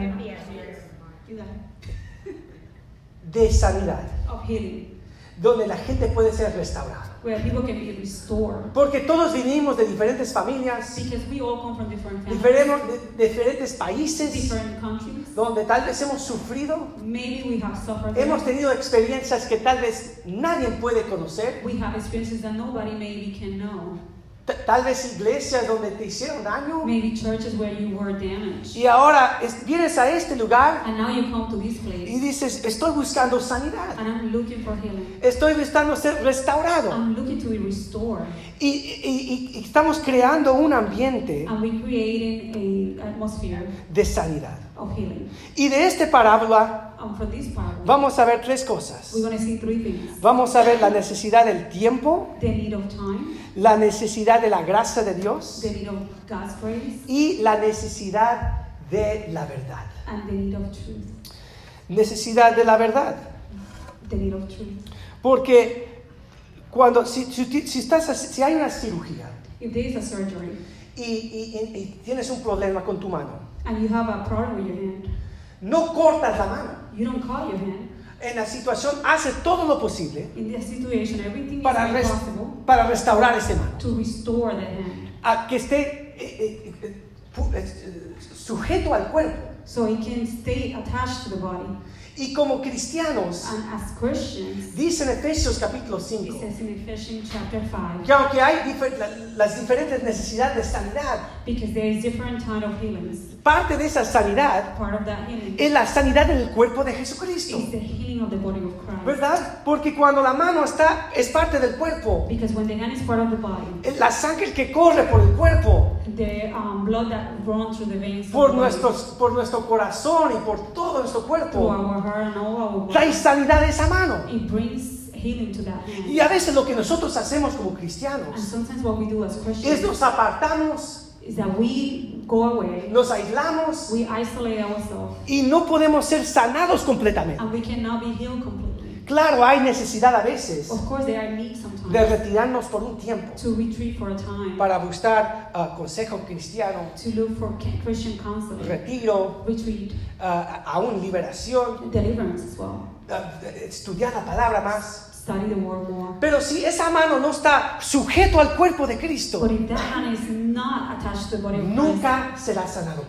Speaker 2: de sanidad,
Speaker 3: of healing,
Speaker 2: donde la gente puede ser restaurada.
Speaker 3: Where people can be restored.
Speaker 2: Porque todos vinimos de diferentes familias,
Speaker 3: Because we all come from different families,
Speaker 2: diferemos- de diferentes países,
Speaker 3: different countries.
Speaker 2: donde tal vez hemos sufrido,
Speaker 3: Maybe we have suffered.
Speaker 2: hemos tenido experiencias que tal vez nadie puede conocer,
Speaker 3: We have experiences that nobody maybe can know.
Speaker 2: Tal vez iglesias donde te hicieron daño.
Speaker 3: Maybe churches where you were damaged.
Speaker 2: Y ahora es- vienes a este lugar
Speaker 3: And now you come to this
Speaker 2: y
Speaker 3: place
Speaker 2: dices, estoy buscando sanidad,
Speaker 3: and I'm looking for healing.
Speaker 2: estoy buscando ser restaurado.
Speaker 3: I'm looking to be restored.
Speaker 2: Y, y- y- y estamos creando un ambiente
Speaker 3: And we're creating an atmosphere
Speaker 2: de sanidad.
Speaker 3: of healing.
Speaker 2: Y de esta parábola Vamos a ver tres cosas. Vamos a ver la necesidad del tiempo,
Speaker 3: The need of time,
Speaker 2: la necesidad de la gracia de Dios
Speaker 3: the need of God's grace,
Speaker 2: y la necesidad de la verdad.
Speaker 3: and the need of truth.
Speaker 2: Necesidad de la verdad.
Speaker 3: The need of truth.
Speaker 2: Porque cuando, si, si, si estás, si hay una cirugía
Speaker 3: If there is a surgery
Speaker 2: y, y- y- tienes un problema con tu mano,
Speaker 3: and you have a problem with your hand,
Speaker 2: no cortas la mano.
Speaker 3: You don't call your hand.
Speaker 2: En la situación haces todo lo posible
Speaker 3: In this situation, everything
Speaker 2: para,
Speaker 3: is
Speaker 2: res-
Speaker 3: possible
Speaker 2: para restaurar ese mano.
Speaker 3: to restore the hand.
Speaker 2: A que esté eh, eh, eh, sujeto al cuerpo.
Speaker 3: So it can stay attached to the body.
Speaker 2: Y como cristianos, dice en Efesios capítulo
Speaker 3: it
Speaker 2: 5,
Speaker 3: says in Ephesians chapter 5,
Speaker 2: que aunque hay difer- la- las diferentes necesidades de sanidad,
Speaker 3: because there is different kind of healings.
Speaker 2: parte de esa sanidad es la sanidad en el cuerpo de Jesucristo.
Speaker 3: is the healing of the body of Christ.
Speaker 2: ¿Verdad? Porque cuando la mano está, es parte del cuerpo,
Speaker 3: Because when the hand is part of the body,
Speaker 2: la sangre que corre por el cuerpo,
Speaker 3: the um, blood that runs through the veins
Speaker 2: por, nuestros, por nuestro corazón y por todo nuestro cuerpo,
Speaker 3: our heart and all our
Speaker 2: trae sanidad a esa mano.
Speaker 3: it brings healing to that hand.
Speaker 2: Y a veces lo que nosotros hacemos como
Speaker 3: And
Speaker 2: cristianos
Speaker 3: sometimes what we do as
Speaker 2: es
Speaker 3: Christians
Speaker 2: nos apartamos,
Speaker 3: is that we go away,
Speaker 2: nos aislamos
Speaker 3: we isolate ourselves,
Speaker 2: y no podemos ser sanados completamente.
Speaker 3: and we cannot be healed completely.
Speaker 2: Claro, hay necesidad a veces de retirarnos por un tiempo
Speaker 3: to retreat for a time,
Speaker 2: para buscar ah, consejo cristiano, retiro, ah, aún liberación, ah, estudiar la palabra más. Pero si esa mano no está sujeto al cuerpo de Cristo, nunca será sanado.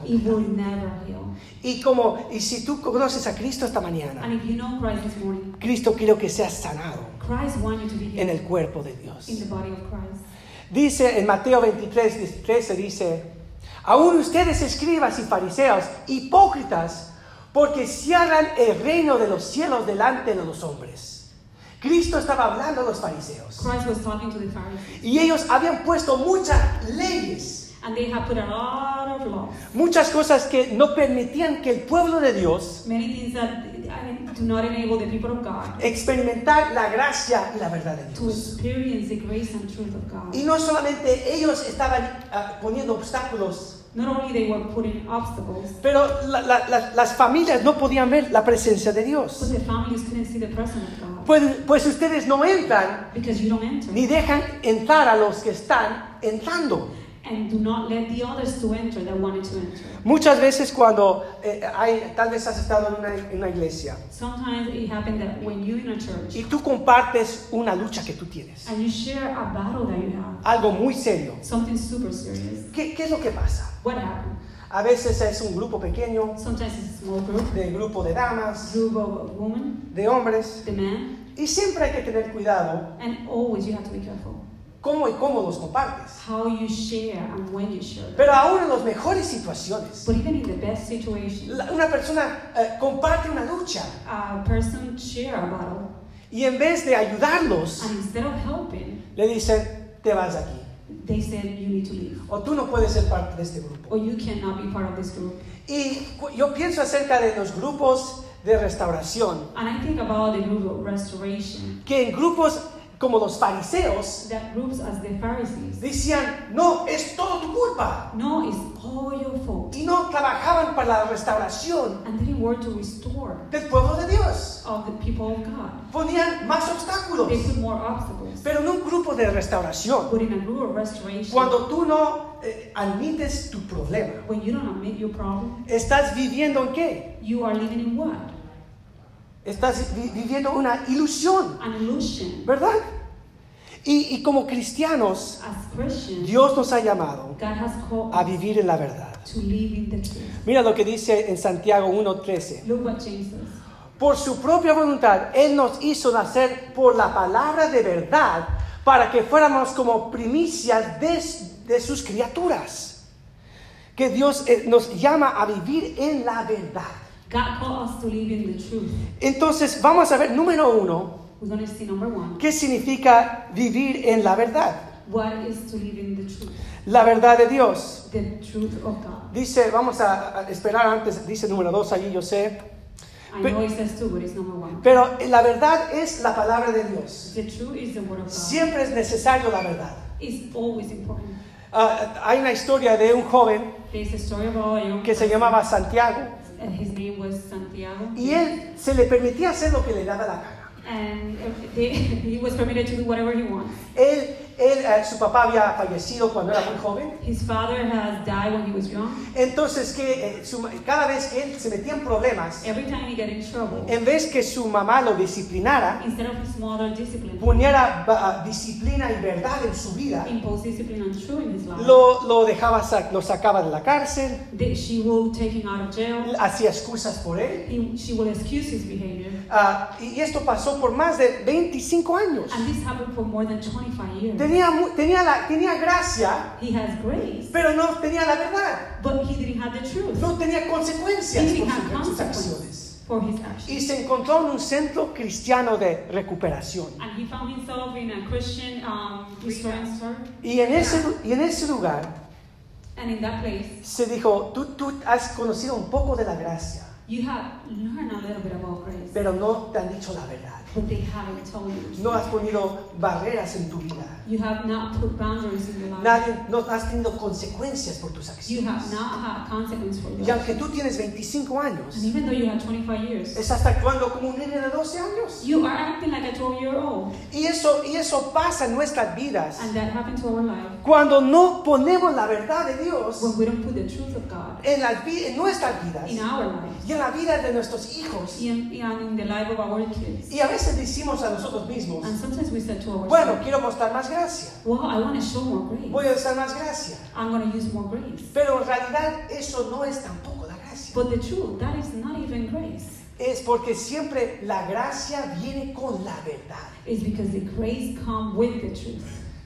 Speaker 2: Y como y si tú conoces a Cristo esta mañana,
Speaker 3: And if you know Christ this morning,
Speaker 2: Cristo quiero que seas sanado
Speaker 3: Christ wants you to be
Speaker 2: en
Speaker 3: healed
Speaker 2: el cuerpo de Dios.
Speaker 3: in the body of Christ.
Speaker 2: Dice en Mateo 23, 13 dice, aún ustedes escribas y fariseos, hipócritas, porque cierran el reino de los cielos delante de los hombres. Cristo estaba hablando a los fariseos.
Speaker 3: Christ was talking to the Pharisees,
Speaker 2: Y ellos habían puesto muchas leyes,
Speaker 3: and they have put a lot of laws,
Speaker 2: muchas cosas que no permitían que el pueblo de Dios
Speaker 3: many things that do not enable the people of God
Speaker 2: experimentar la gracia y la verdad de
Speaker 3: to
Speaker 2: Dios.
Speaker 3: experience the grace and truth of God.
Speaker 2: Y no solamente ellos estaban ah, poniendo obstáculos,
Speaker 3: Not only they were putting obstacles,
Speaker 2: pero la- la- la- las familias no podían ver la presencia de
Speaker 3: but
Speaker 2: Dios.
Speaker 3: the families couldn't see the presence of God
Speaker 2: Pues, pues ustedes no entran
Speaker 3: because you don't enter
Speaker 2: ni dejan entrar a los que están entrando.
Speaker 3: And do not let the others to enter that wanted to enter.
Speaker 2: Muchas veces cuando eh, hay, tal vez has estado en una, en una iglesia.
Speaker 3: Sometimes it happens that when you're in a church
Speaker 2: y tú compartes una lucha que tú tienes,
Speaker 3: and you share a battle that you have,
Speaker 2: algo muy serio,
Speaker 3: something super serious,
Speaker 2: ¿qué, qué es lo que pasa?
Speaker 3: what happened?
Speaker 2: A veces es un grupo pequeño,
Speaker 3: Sometimes it's a small group,
Speaker 2: de grupo de damas,
Speaker 3: group of women,
Speaker 2: de hombres,
Speaker 3: the man,
Speaker 2: y siempre hay que tener cuidado
Speaker 3: and always you have to be careful
Speaker 2: cómo y cómo los compartes.
Speaker 3: how you share and when you share.
Speaker 2: Pero aún en las mejores situaciones,
Speaker 3: But even in the best situation,
Speaker 2: la- una persona eh, comparte una lucha
Speaker 3: a person share a battle,
Speaker 2: y en vez de ayudarlos,
Speaker 3: and instead of helping,
Speaker 2: le dicen, te vas de aquí.
Speaker 3: they said you need to leave,
Speaker 2: O tú no puedes ser parte de este grupo.
Speaker 3: or you cannot be part of this group.
Speaker 2: Y yo pienso acerca de los grupos de restauración,
Speaker 3: And I think about the group of restoration,
Speaker 2: que en grupos como los fariseos
Speaker 3: that groups as the Pharisees.
Speaker 2: decían, no, es todo tu culpa.
Speaker 3: No, it's all your fault.
Speaker 2: Y no trabajaban para la restauración
Speaker 3: And they were to restore
Speaker 2: del pueblo de Dios.
Speaker 3: of the people of God.
Speaker 2: Ponían más obstáculos.
Speaker 3: They put more obstacles.
Speaker 2: Pero en un grupo de restauración,
Speaker 3: But in a group of restoration,
Speaker 2: cuando tú no eh, admites tu problema,
Speaker 3: when you don't admit your problem,
Speaker 2: ¿estás viviendo en qué?
Speaker 3: you are living in what?
Speaker 2: Estás vi- viviendo una ilusión,
Speaker 3: An illusion.
Speaker 2: ¿verdad? Y, y como cristianos, Dios nos ha llamado a vivir en la verdad. Mira lo que dice en Santiago 1.13.
Speaker 3: Look what James says.
Speaker 2: Por su propia voluntad, Él nos hizo nacer por la palabra de verdad para que fuéramos como primicias de, de sus criaturas. Que Dios eh, nos llama a vivir en la verdad.
Speaker 3: God called us to live in the truth.
Speaker 2: Entonces, vamos a ver, número uno,
Speaker 3: We're going to see number one.
Speaker 2: ¿qué significa vivir en la verdad?
Speaker 3: What is to live in the truth?
Speaker 2: La verdad de Dios.
Speaker 3: The truth of God.
Speaker 2: Dice, vamos a, esperar antes, dice número dos allí, yo sé.
Speaker 3: I
Speaker 2: Pe-
Speaker 3: know it says two, but it's number one.
Speaker 2: Pero la verdad es la palabra de Dios.
Speaker 3: The truth is the word of God.
Speaker 2: Siempre es necesario la verdad.
Speaker 3: It's always important.
Speaker 2: Ah, hay una historia de un joven
Speaker 3: There's a story about a young
Speaker 2: que se llamaba Santiago
Speaker 3: and his name was Santiago.
Speaker 2: y él se le permitía hacer lo que le daba la gana.
Speaker 3: And they, (laughs) he was permitted to do whatever he wants.
Speaker 2: Él él, eh, su papá había fallecido cuando era muy joven.
Speaker 3: His father has died when he was young.
Speaker 2: Entonces, que eh, su cada vez que él se metía en problemas,
Speaker 3: Every time he got in trouble,
Speaker 2: en vez que su mamá lo disciplinara,
Speaker 3: instead of his mother discipline,
Speaker 2: poniera ba- disciplina y verdad en su vida,
Speaker 3: impose discipline and true in his life,
Speaker 2: lo, lo dejaba, lo sacaba de la cárcel,
Speaker 3: she will take him out of jail.
Speaker 2: hacía excusas por él.
Speaker 3: He, she will excuse his behavior.
Speaker 2: Ah, y esto pasó por más de 25 años.
Speaker 3: And this happened for more than 25 years.
Speaker 2: Tenía, tenía, la, tenía gracia,
Speaker 3: He has grace,
Speaker 2: pero no tenía la verdad.
Speaker 3: but he didn't have the truth.
Speaker 2: No tenía consecuencias
Speaker 3: He didn't
Speaker 2: por
Speaker 3: have
Speaker 2: sus, acciones.
Speaker 3: for his actions.
Speaker 2: Y se encontró en un centro cristiano de recuperación.
Speaker 3: And he found himself in a Christian um.
Speaker 2: Y en ese, y en ese lugar
Speaker 3: And in that place,
Speaker 2: se dijo, tú, tú has conocido un poco de la gracia,
Speaker 3: you have learned a little bit about grace,
Speaker 2: pero no te han dicho la verdad.
Speaker 3: but they haven't told you.
Speaker 2: No has ponido barreras en tu vida.
Speaker 3: You have not put boundaries in your life.
Speaker 2: Nadie, no has tenido consecuencias por tus
Speaker 3: You
Speaker 2: acciones.
Speaker 3: have not had consequence for
Speaker 2: Y
Speaker 3: your
Speaker 2: aunque tú tienes 25 años,
Speaker 3: And even though you have 25 years,
Speaker 2: estás actuando como un nene de 12 años.
Speaker 3: you are acting like a 12 year old.
Speaker 2: Y eso, y eso pasa en nuestras vidas.
Speaker 3: And that happened to our life
Speaker 2: Cuando no ponemos la verdad de Dios
Speaker 3: when we don't put the truth of God
Speaker 2: en, vi- en nuestras vidas
Speaker 3: in our lives
Speaker 2: y en la vida de nuestros hijos.
Speaker 3: in the life of our kids.
Speaker 2: Y a veces decimos a nosotros mismos,
Speaker 3: And sometimes we said to ourselves,
Speaker 2: bueno, quiero mostrar más gracia.
Speaker 3: Well, I want to show more grace.
Speaker 2: Voy a usar más gracia.
Speaker 3: I'm going to use more grace.
Speaker 2: Pero en realidad eso no es tampoco la gracia.
Speaker 3: But the truth, that is not even grace.
Speaker 2: Es porque siempre la gracia viene con la verdad.
Speaker 3: It's because the grace come with the truth.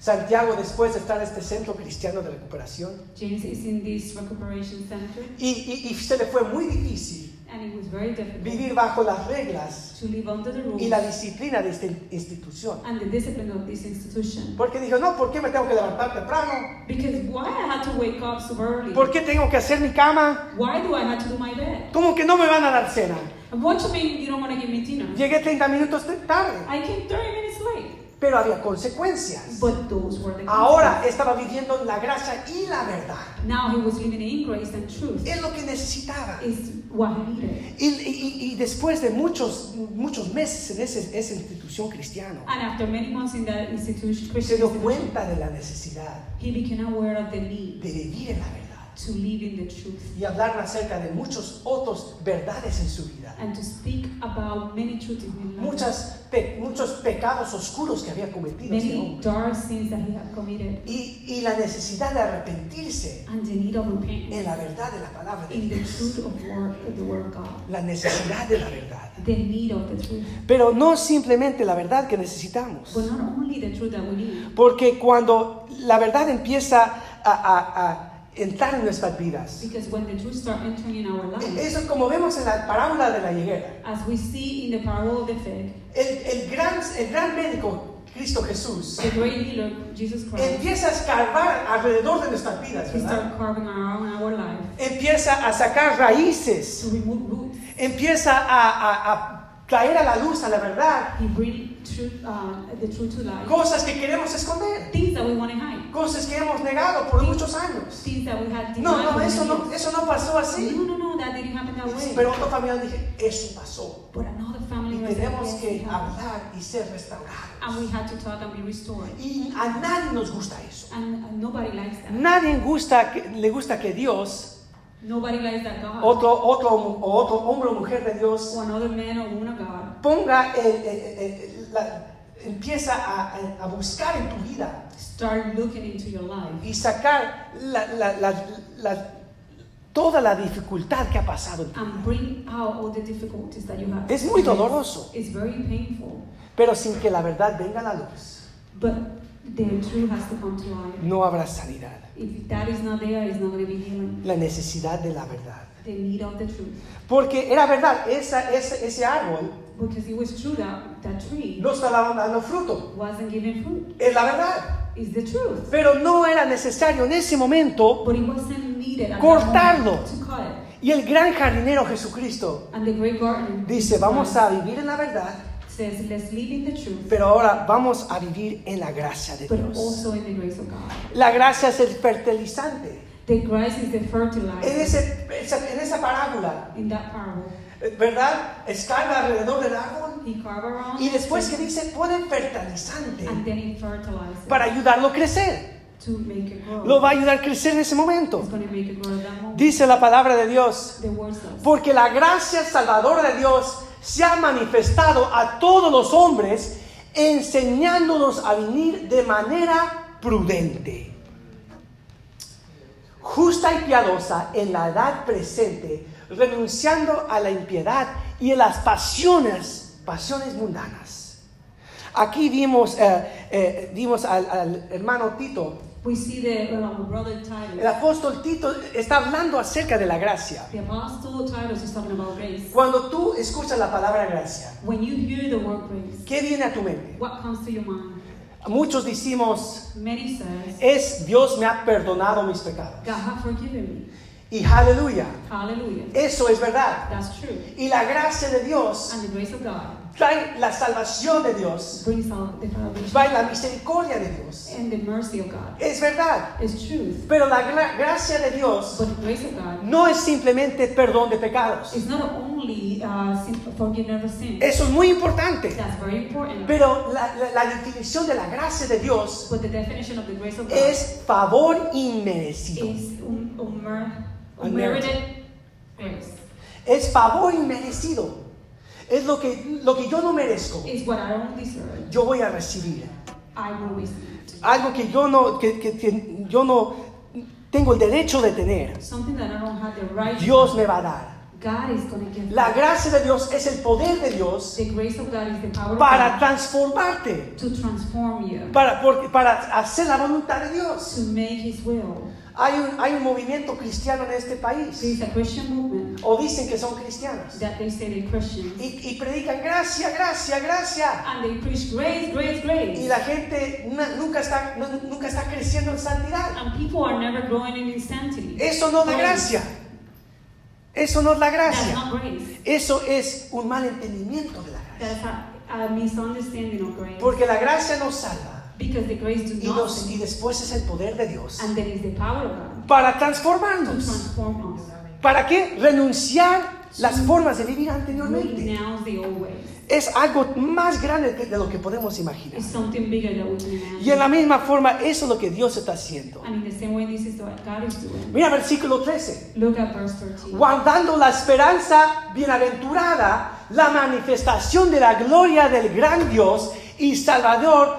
Speaker 2: Santiago, después de estar en este centro cristiano de recuperación,
Speaker 3: James is in this recuperation center,
Speaker 2: y, y- y se le fue muy difícil
Speaker 3: and it was very difficult
Speaker 2: vivir bajo las reglas
Speaker 3: to live under the rules
Speaker 2: y la disciplina de esta institución.
Speaker 3: and the discipline of this institution.
Speaker 2: Porque dijo, no, ¿por qué me tengo que levantar temprano?
Speaker 3: Because why I had to wake up so early?
Speaker 2: ¿Por qué tengo que hacer mi cama?
Speaker 3: Why do I have to do my bed?
Speaker 2: ¿Cómo que no me van a dar cena?
Speaker 3: And what you mean you don't want to give me dinner?
Speaker 2: Llegué 30 minutos tarde,
Speaker 3: I came 30 minutes late.
Speaker 2: Pero había consecuencias.
Speaker 3: But those were the
Speaker 2: Ahora estaba viviendo la gracia y la verdad.
Speaker 3: Now he was living in grace and truth.
Speaker 2: Es lo que necesitaba.
Speaker 3: Is what he needed.
Speaker 2: Y, y- y después de muchos, muchos meses en ese- esa institución cristiana,
Speaker 3: And after many months in that institution,
Speaker 2: se dio cuenta de la necesidad
Speaker 3: he became aware of the need
Speaker 2: de vivir en la verdad
Speaker 3: to live in the truth
Speaker 2: y hablar acerca de muchos otros verdades en su vida.
Speaker 3: and to speak about many truths in.
Speaker 2: Muchas pe- muchos pecados oscuros que había cometido este
Speaker 3: Many
Speaker 2: hombre.
Speaker 3: dark sins that he had committed
Speaker 2: Y, y la necesidad de arrepentirse
Speaker 3: and the need of repentance
Speaker 2: en la verdad de la palabra de
Speaker 3: in the
Speaker 2: Dios.
Speaker 3: truth of, word, of the word of God.
Speaker 2: La necesidad de la verdad.
Speaker 3: The need of the truth.
Speaker 2: Pero no simplemente la verdad que necesitamos.
Speaker 3: But not only the truth that we need.
Speaker 2: Porque cuando la verdad empieza a, a- a entrar en nuestras vidas,
Speaker 3: Because when the truth start entering in our lives,
Speaker 2: eso es como vemos en la parábola de la higuera.
Speaker 3: as we see in the parable of the fig,
Speaker 2: El, el gran, el gran médico, Cristo Jesús,
Speaker 3: the great healer, Jesus Christ,
Speaker 2: empieza a escarbar alrededor de nuestras vidas, Empieza a sacar raíces,
Speaker 3: to remove roots.
Speaker 2: empieza a, a- a traer a la luz, a la verdad,
Speaker 3: He truth, uh, the truth to life.
Speaker 2: cosas que queremos esconder,
Speaker 3: Things that we want to hide.
Speaker 2: cosas que hemos negado por muchos años.
Speaker 3: Things that we had.
Speaker 2: No, no, eso no,
Speaker 3: years.
Speaker 2: eso no pasó así.
Speaker 3: No, no, no, that didn't happen that way.
Speaker 2: Pero otro familiar dije, eso pasó.
Speaker 3: But another family
Speaker 2: Y tenemos que hablar y ser restaurados.
Speaker 3: And we had to talk and be restored.
Speaker 2: Y a nadie nos gusta eso.
Speaker 3: And, and nobody likes that.
Speaker 2: Nadie gusta que- le gusta que Dios,
Speaker 3: Nobody likes that God.
Speaker 2: otro, otro, o otro hombre o mujer de Dios,
Speaker 3: or another man or woman of God
Speaker 2: ponga, el- el- el- el- la- empieza a, buscar en tu vida
Speaker 3: start looking into your life
Speaker 2: y sacar la- la- toda la dificultad que ha pasado.
Speaker 3: and bring out all the difficulties that you have.
Speaker 2: Es muy doloroso,
Speaker 3: It's very painful.
Speaker 2: pero sin que la verdad venga a la luz,
Speaker 3: But the truth has to come to light.
Speaker 2: no habrá sanidad.
Speaker 3: If that is not there, it's not going to be healing.
Speaker 2: La necesidad de la verdad.
Speaker 3: The need of the truth.
Speaker 2: Porque era verdad, esa, ese, ese árbol
Speaker 3: Because it was true that that tree
Speaker 2: no estaba dando fruto.
Speaker 3: wasn't giving fruit.
Speaker 2: Es la verdad.
Speaker 3: The truth.
Speaker 2: Pero no era necesario en ese momento.
Speaker 3: But it wasn't needed at
Speaker 2: Cortarlo.
Speaker 3: to cut it.
Speaker 2: Y el gran jardinero Jesucristo
Speaker 3: And the great garden
Speaker 2: dice, vamos a vivir en la verdad,
Speaker 3: says, let's live in the truth,
Speaker 2: pero ahora vamos a vivir en la gracia de
Speaker 3: but
Speaker 2: Dios.
Speaker 3: also in the grace of God.
Speaker 2: La gracia es el fertilizante.
Speaker 3: Is the
Speaker 2: En,
Speaker 3: fertilizer
Speaker 2: ese, esa, en esa parábola,
Speaker 3: in that parable.
Speaker 2: eh, ¿verdad? Escarba alrededor del árbol. Y después que dice, pone fertilizante
Speaker 3: and then it
Speaker 2: para ayudarlo a crecer.
Speaker 3: to make it grow.
Speaker 2: Lo va a ayudar a crecer en ese momento. Dice la palabra de Dios, porque la gracia salvadora de Dios se ha manifestado a todos los hombres, enseñándonos a vivir de manera prudente, justa y piadosa en la edad presente, renunciando a la impiedad y a las pasiones, pasiones mundanas. Aquí vimos, eh, eh, vimos al, al hermano Tito.
Speaker 3: we see the brother
Speaker 2: El
Speaker 3: Titus.
Speaker 2: apóstol Tito está hablando acerca de la gracia.
Speaker 3: The apostle Titus is talking about grace.
Speaker 2: Cuando tú escuchas la palabra gracia,
Speaker 3: When you hear the word grace,
Speaker 2: ¿qué viene a tu mente?
Speaker 3: what comes to your mind?
Speaker 2: Muchos decimos,
Speaker 3: says,
Speaker 2: es Dios me ha perdonado mis pecados. Y aleluya,
Speaker 3: Hallelujah.
Speaker 2: eso es verdad.
Speaker 3: That's true.
Speaker 2: Y la gracia de Dios
Speaker 3: And the grace of God
Speaker 2: trae la salvación de Dios,
Speaker 3: brings out the salvation
Speaker 2: trae la misericordia de Dios.
Speaker 3: and the mercy of God.
Speaker 2: Es verdad.
Speaker 3: It's truth.
Speaker 2: Pero la gra- gracia de Dios
Speaker 3: But the grace of God
Speaker 2: no es simplemente perdón de pecados.
Speaker 3: is not only uh, sin- forgiveness of sin.
Speaker 2: Eso es muy importante.
Speaker 3: That's very important.
Speaker 2: Pero la, la- la definición de la gracia de Dios
Speaker 3: But the definition of the grace of God
Speaker 2: es favor inmerecido.
Speaker 3: is un, unmer-
Speaker 2: Unmerited.
Speaker 3: unmerited grace.
Speaker 2: Es favor inmerecido. Es lo que, lo que yo no merezco.
Speaker 3: It's what I don't deserve.
Speaker 2: Yo voy a recibir.
Speaker 3: I will receive.
Speaker 2: Algo que yo no, que, que- que yo no tengo el derecho de tener.
Speaker 3: Something that I don't have the right
Speaker 2: Dios me va a dar.
Speaker 3: God is going to give
Speaker 2: La gracia de Dios es el poder de Dios
Speaker 3: The grace of God is the power
Speaker 2: para transformarte.
Speaker 3: to transform you,
Speaker 2: Para, para hacer la voluntad de Dios.
Speaker 3: to make His will.
Speaker 2: Hay un, hay un movimiento cristiano en este país. O dicen que son cristianos.
Speaker 3: that they say they're Christians.
Speaker 2: Y, y predican gracia, gracia, gracia.
Speaker 3: And they preach grace, grace,
Speaker 2: Y
Speaker 3: grace.
Speaker 2: la gente nunca está, nu- nunca está creciendo en santidad.
Speaker 3: And people are never growing in insanity.
Speaker 2: Eso no es la gracia. Eso no es la
Speaker 3: That's
Speaker 2: gracia.
Speaker 3: not grace.
Speaker 2: Eso es un mal entendimiento de la gracia.
Speaker 3: That's a, a misunderstanding of grace.
Speaker 2: Porque la gracia nos salva.
Speaker 3: Because the grace do
Speaker 2: Y,
Speaker 3: not
Speaker 2: nos- y después es el poder de Dios.
Speaker 3: And is the power of God
Speaker 2: Para
Speaker 3: to
Speaker 2: transformarnos.
Speaker 3: transform us.
Speaker 2: ¿Para qué? Renunciar las formas de vivir anteriormente.
Speaker 3: Renounce the old ways.
Speaker 2: Es algo más grande que- de lo que podemos imaginar.
Speaker 3: It's something bigger that we can
Speaker 2: Y en la misma forma, eso es lo que Dios está haciendo.
Speaker 3: And in the same way, this is what God is doing.
Speaker 2: Mira versículo 13.
Speaker 3: Look at verse 13.
Speaker 2: guardando la esperanza bienaventurada, la manifestación de la gloria del gran Dios y Salvador,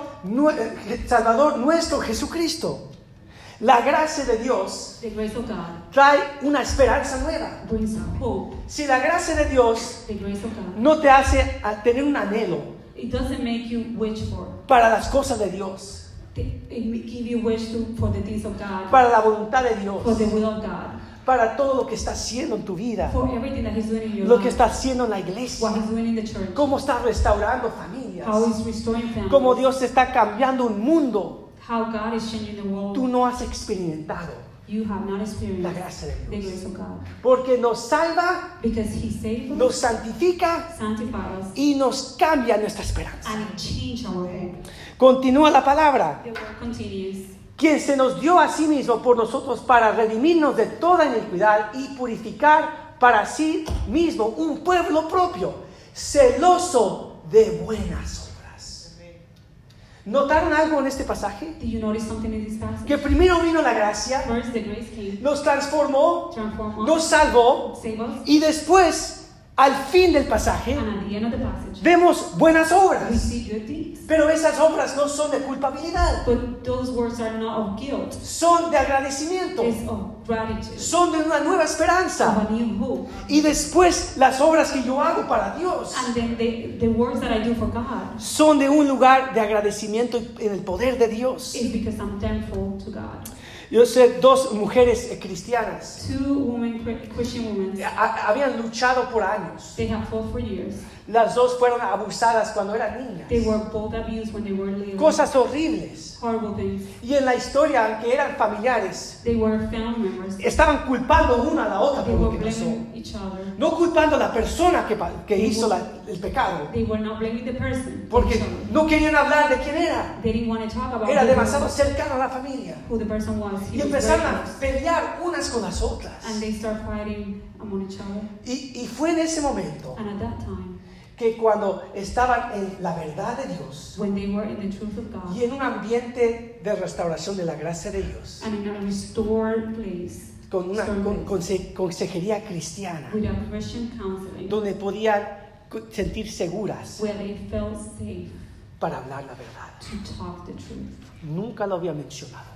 Speaker 2: Salvador nuestro Jesucristo. La gracia de Dios trae una esperanza nueva. Si la gracia de Dios no te hace tener un anhelo para las cosas de Dios, para la voluntad de Dios, para todo lo que está haciendo en tu vida, lo que está haciendo en la iglesia, cómo está restaurando familias.
Speaker 3: How He's restoring families.
Speaker 2: Cómo Dios está cambiando un mundo.
Speaker 3: How God is changing the world.
Speaker 2: Tú no has experimentado
Speaker 3: You have not
Speaker 2: la
Speaker 3: experienced
Speaker 2: gracia de
Speaker 3: the
Speaker 2: Dios.
Speaker 3: grace of God.
Speaker 2: Porque nos salva,
Speaker 3: Because He us,
Speaker 2: nos santifica
Speaker 3: us,
Speaker 2: y nos cambia nuestra esperanza.
Speaker 3: our.
Speaker 2: Continúa la palabra.
Speaker 3: The word.
Speaker 2: Quien se nos dio a sí mismo por nosotros para redimirnos de toda iniquidad y purificar para sí mismo un pueblo propio, celoso de buenas obras. ¿Notaron algo en este pasaje? Que primero vino la gracia, nos transformó, nos salvó y después, al fin del pasaje, vemos buenas obras. Pero esas obras no son de culpabilidad,
Speaker 3: But those words are not of guilt,
Speaker 2: son de agradecimiento,
Speaker 3: it's of gratitude,
Speaker 2: son de una nueva esperanza.
Speaker 3: of a new hope.
Speaker 2: Y después las obras que yo hago para Dios
Speaker 3: And then the, the works that I do for God
Speaker 2: son de un lugar de agradecimiento en el poder de Dios.
Speaker 3: because I'm thankful to God.
Speaker 2: Yo sé dos mujeres eh, cristianas,
Speaker 3: Two women, Chri- Christian women,
Speaker 2: ha- habían luchado por años.
Speaker 3: they have fought for years.
Speaker 2: Las dos fueron abusadas cuando eran niñas.
Speaker 3: They were both abused when they were little.
Speaker 2: Cosas horribles.
Speaker 3: Horrible things.
Speaker 2: Y en la historia, aunque eran familiares,
Speaker 3: They were family members.
Speaker 2: estaban culpando una a la otra
Speaker 3: They
Speaker 2: por lo
Speaker 3: were
Speaker 2: que pasó.
Speaker 3: each other.
Speaker 2: No culpando a la persona que, que hizo la- el pecado,
Speaker 3: They were not blaming the person.
Speaker 2: porque no querían hablar de quién era.
Speaker 3: They didn't want to talk about
Speaker 2: Era demasiado cercano a la familia.
Speaker 3: who the person was. He
Speaker 2: Y
Speaker 3: was
Speaker 2: empezaron
Speaker 3: very
Speaker 2: a pelear unas con las otras.
Speaker 3: And they start fighting among each other.
Speaker 2: Y, y fue en ese momento
Speaker 3: And at that time,
Speaker 2: que cuando estaban en la verdad de Dios
Speaker 3: when they were in the truth of God
Speaker 2: y en un ambiente de restauración de la gracia de Dios,
Speaker 3: and in a restored place
Speaker 2: con una con- conse- consejería cristiana,
Speaker 3: with a Christian counseling,
Speaker 2: donde podían sentir seguras
Speaker 3: where they felt safe
Speaker 2: para hablar la verdad.
Speaker 3: to talk the truth.
Speaker 2: Nunca lo había mencionado.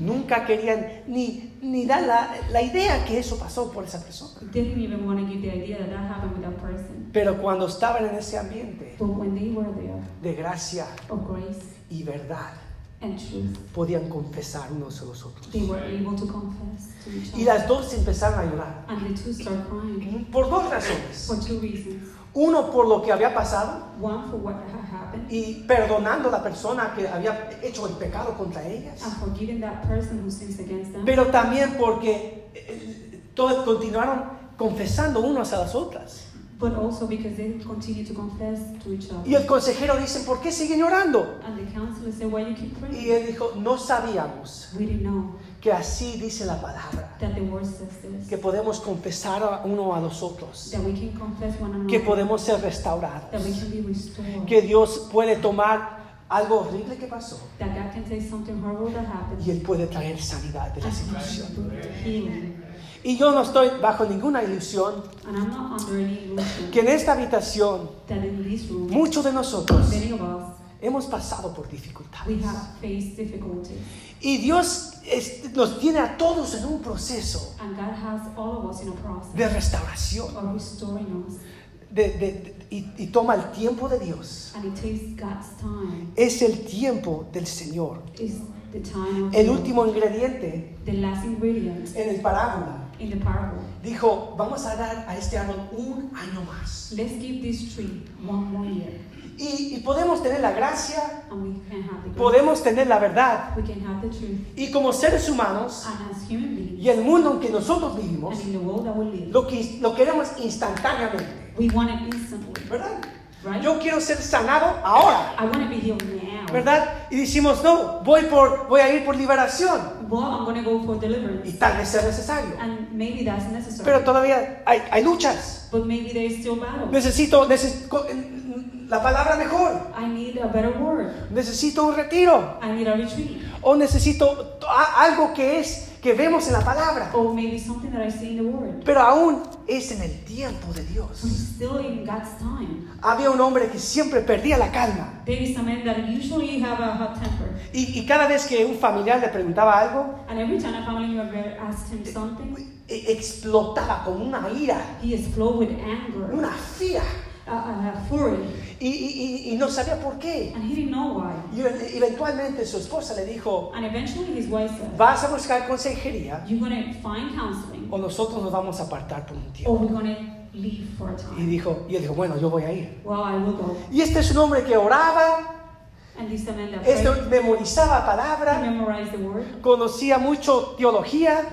Speaker 2: Nunca querían ni, ni dar la, la idea que eso pasó por esa persona.
Speaker 3: Didn't even want to give the idea that that happened with that person.
Speaker 2: Pero cuando estaban en ese ambiente
Speaker 3: But when they were there,
Speaker 2: de gracia y verdad, podían confesar unos a los otros. Y
Speaker 3: other.
Speaker 2: las dos empezaron a llorar. Por dos razones. Uno, por lo que había pasado
Speaker 3: One, for what happened,
Speaker 2: y perdonando a la persona que había hecho el pecado contra ellas.
Speaker 3: and forgiving that person who sins against them.
Speaker 2: Pero también porque eh, todos continuaron confesando unos a las otras.
Speaker 3: But also because they continue to confess to each other.
Speaker 2: Y el consejero dice, ¿por qué siguen llorando?
Speaker 3: And the counselor said, Why you keep
Speaker 2: Y
Speaker 3: praying?
Speaker 2: él dijo, no sabíamos
Speaker 3: We didn't know
Speaker 2: que así dice la palabra,
Speaker 3: that the word says this.
Speaker 2: que podemos confesar a uno a los otros,
Speaker 3: That we can confess one another.
Speaker 2: que podemos ser restaurados,
Speaker 3: That we can be restored.
Speaker 2: que Dios puede tomar algo horrible que pasó
Speaker 3: that God can take something horrible that happened
Speaker 2: y Él puede traer sanidad de la situación. Y yo no estoy bajo ninguna ilusión. Que en esta habitación
Speaker 3: that in this room,
Speaker 2: muchos de nosotros hemos pasado por dificultades. Y Dios es- nos tiene a todos en un proceso
Speaker 3: And God has all of us in a process
Speaker 2: de restauración. de- de- de- y, y toma el tiempo de Dios. Es el tiempo del Señor. El último ingrediente
Speaker 3: the last ingredient
Speaker 2: en el parábola
Speaker 3: in the parable.
Speaker 2: dijo, vamos a dar a este árbol un año más.
Speaker 3: Let's give this tree one more year.
Speaker 2: Y, y podemos tener la gracia,
Speaker 3: And we can have the grace.
Speaker 2: podemos tener la verdad. Y como seres humanos
Speaker 3: beings,
Speaker 2: y el mundo en que nosotros vivimos,
Speaker 3: live,
Speaker 2: lo, que, lo queremos instantáneamente.
Speaker 3: we want it instantly.
Speaker 2: ¿Verdad?
Speaker 3: Right?
Speaker 2: Yo quiero ser sanado ahora.
Speaker 3: I want to be.
Speaker 2: ¿Verdad? Y decimos, no, voy, por, voy a ir por liberación.
Speaker 3: Well, I'm to go for deliverance.
Speaker 2: Y tal vez sea necesario.
Speaker 3: And maybe that's necessary.
Speaker 2: Pero todavía hay, hay luchas.
Speaker 3: but maybe there is still battle.
Speaker 2: Necesito, necesito la palabra mejor.
Speaker 3: I need a better word.
Speaker 2: Necesito un retiro.
Speaker 3: I need a retreat.
Speaker 2: O necesito algo que es que vemos en la palabra.
Speaker 3: Or maybe something that I see in the word.
Speaker 2: Pero aún es en el tiempo de Dios.
Speaker 3: It's still in God's time.
Speaker 2: Había un hombre que siempre perdía la calma.
Speaker 3: There is a man that usually have a hot temper.
Speaker 2: Y, y cada vez que un familiar le preguntaba algo,
Speaker 3: And every time a family member asked him something,
Speaker 2: e- explotaba con una ira,
Speaker 3: he exploded with anger,
Speaker 2: una fía. Y, y- y- y no sabía por qué.
Speaker 3: And he didn't know why.
Speaker 2: Y eventualmente su esposa le dijo,
Speaker 3: And eventually his wife said,
Speaker 2: vas a buscar consejería
Speaker 3: find counseling,
Speaker 2: o nosotros nos vamos a apartar por un tiempo.
Speaker 3: leave for a
Speaker 2: Y
Speaker 3: time.
Speaker 2: dijo, y él dijo, bueno, yo voy a ir.
Speaker 3: Well, I will go.
Speaker 2: Y este es un hombre que oraba, este memorizaba palabra, conocía mucho teología,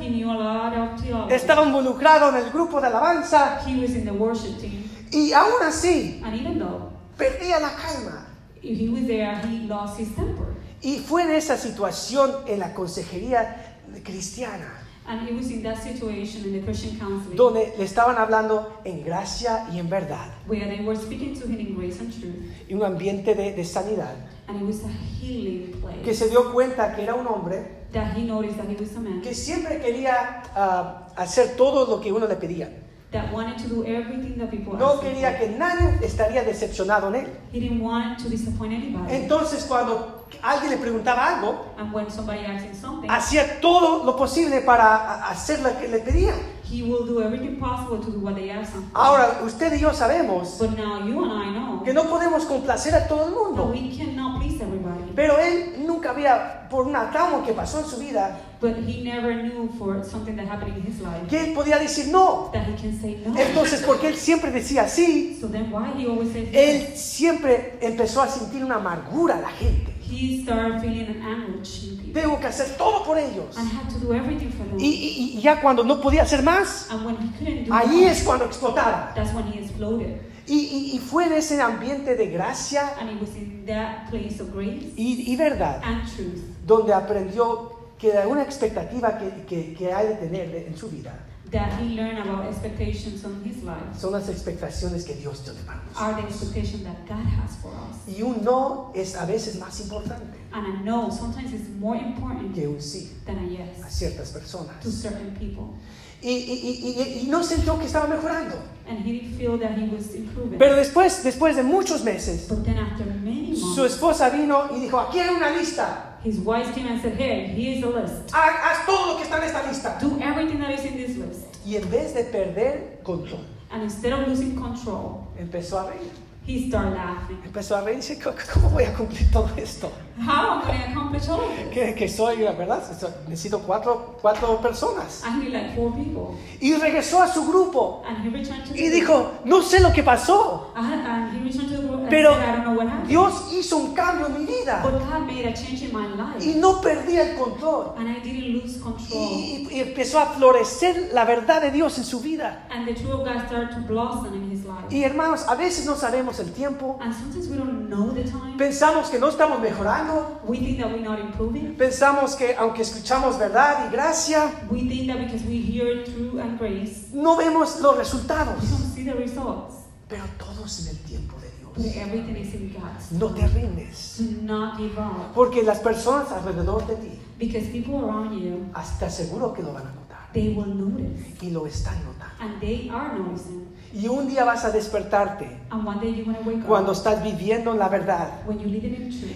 Speaker 2: estaba involucrado en el grupo de alabanza
Speaker 3: He was in the worship team.
Speaker 2: Y aún así
Speaker 3: And even though
Speaker 2: perdía la calma.
Speaker 3: if he was there, he lost his temper.
Speaker 2: Y fue en esa situación en la consejería cristiana,
Speaker 3: And he was in that situation in the Christian counseling
Speaker 2: donde le estaban hablando en gracia y en verdad,
Speaker 3: where they were speaking to him in grace and truth.
Speaker 2: y un ambiente de, de sanidad,
Speaker 3: And it was a healing place.
Speaker 2: que se dio cuenta que era un hombre
Speaker 3: that he noticed that he was a man
Speaker 2: que siempre quería ah, hacer todo lo que uno le pedía.
Speaker 3: That wanted to do everything that people
Speaker 2: No
Speaker 3: asked
Speaker 2: quería que nadie estaría decepcionado en él.
Speaker 3: He didn't want to disappoint anybody.
Speaker 2: Entonces cuando alguien le preguntaba algo,
Speaker 3: and when somebody asked him something,
Speaker 2: hacía todo lo posible para hacer lo que le pedía.
Speaker 3: he will do everything possible to do what they ask him.
Speaker 2: Ahora, usted y yo sabemos
Speaker 3: But now you and I know
Speaker 2: que no podemos complacer a todo el
Speaker 3: that
Speaker 2: mundo.
Speaker 3: we cannot please everybody.
Speaker 2: Pero él nunca había, por una trauma que pasó en su vida,
Speaker 3: But he never knew for something that happened in his life
Speaker 2: que él podía decir no.
Speaker 3: that he can say no.
Speaker 2: Entonces, (laughs) porque él siempre decía sí,
Speaker 3: so then why he always says
Speaker 2: él
Speaker 3: yes?
Speaker 2: siempre empezó a sentir una amargura a la gente.
Speaker 3: He started feeling an anguish in people
Speaker 2: Tengo que hacer todo por ellos.
Speaker 3: and had to do everything for them.
Speaker 2: Y, y- y ya cuando no podía hacer más,
Speaker 3: and when he couldn't do
Speaker 2: ahí es cuando explotaba.
Speaker 3: that's when he exploded.
Speaker 2: Y, y- y fue en ese ambiente de gracia
Speaker 3: And it was in that place of grace
Speaker 2: y, y verdad
Speaker 3: and truth
Speaker 2: donde aprendió que alguna expectativa que, que, que hay de tener de- en su vida
Speaker 3: that he learned about expectations on his life
Speaker 2: son las expectaciones que Dios tiene para
Speaker 3: are the
Speaker 2: nosotros.
Speaker 3: expectations that God has for us.
Speaker 2: Y un no es a veces más importante
Speaker 3: And I know sometimes it's more important
Speaker 2: que un sí
Speaker 3: than a
Speaker 2: a
Speaker 3: yes
Speaker 2: ciertas personas.
Speaker 3: to certain people.
Speaker 2: Y, y, y, y- y no sintió que estaba mejorando.
Speaker 3: And he didn't feel that he was improving.
Speaker 2: Pero después, después de muchos meses,
Speaker 3: many
Speaker 2: su
Speaker 3: months,
Speaker 2: esposa vino y dijo, aquí hay una lista.
Speaker 3: his wife came and said, Here, here's a list.
Speaker 2: Haz, haz todo lo que está en esta lista.
Speaker 3: Do everything that is in this list.
Speaker 2: Y en vez de perder control,
Speaker 3: And instead of losing control,
Speaker 2: empezó a reír.
Speaker 3: He started laughing.
Speaker 2: Empezó a reír y dice, "¿Cómo- ¿cómo voy a cumplir todo esto?
Speaker 3: How am I going to accomplish all of this?
Speaker 2: Que, que soy, la verdad, necesito cuatro, cuatro personas.
Speaker 3: I need like four people.
Speaker 2: Y regresó a su grupo
Speaker 3: And he returned to the
Speaker 2: y dijo, no sé lo que pasó,
Speaker 3: I had- and he returned to the group and
Speaker 2: pero
Speaker 3: said, I don't know what happened.
Speaker 2: Dios hizo un cambio en mi vida
Speaker 3: But God made a change in my life.
Speaker 2: y no perdí el control.
Speaker 3: and I didn't lose control.
Speaker 2: Y, y empezó a florecer la verdad de Dios en su vida.
Speaker 3: and the truth of God started to blossom in his life.
Speaker 2: Y hermanos, a veces no sabemos el tiempo,
Speaker 3: and sometimes we don't know the time.
Speaker 2: pensamos que no estamos mejorando,
Speaker 3: we think that we're not improving.
Speaker 2: pensamos que aunque escuchamos verdad y gracia,
Speaker 3: We think that because we hear truth and grace,
Speaker 2: no vemos los
Speaker 3: we
Speaker 2: resultados.
Speaker 3: don't see the results.
Speaker 2: Pero todo es en el tiempo de Dios. No te rindes.
Speaker 3: Do not give up.
Speaker 2: Porque las personas alrededor de ti,
Speaker 3: Because people around you,
Speaker 2: hasta seguro que lo van a notar.
Speaker 3: they will notice.
Speaker 2: Y lo están notando.
Speaker 3: And they are noticing.
Speaker 2: Y un día vas a despertarte
Speaker 3: And one day you're going to wake
Speaker 2: cuando estás viviendo en la verdad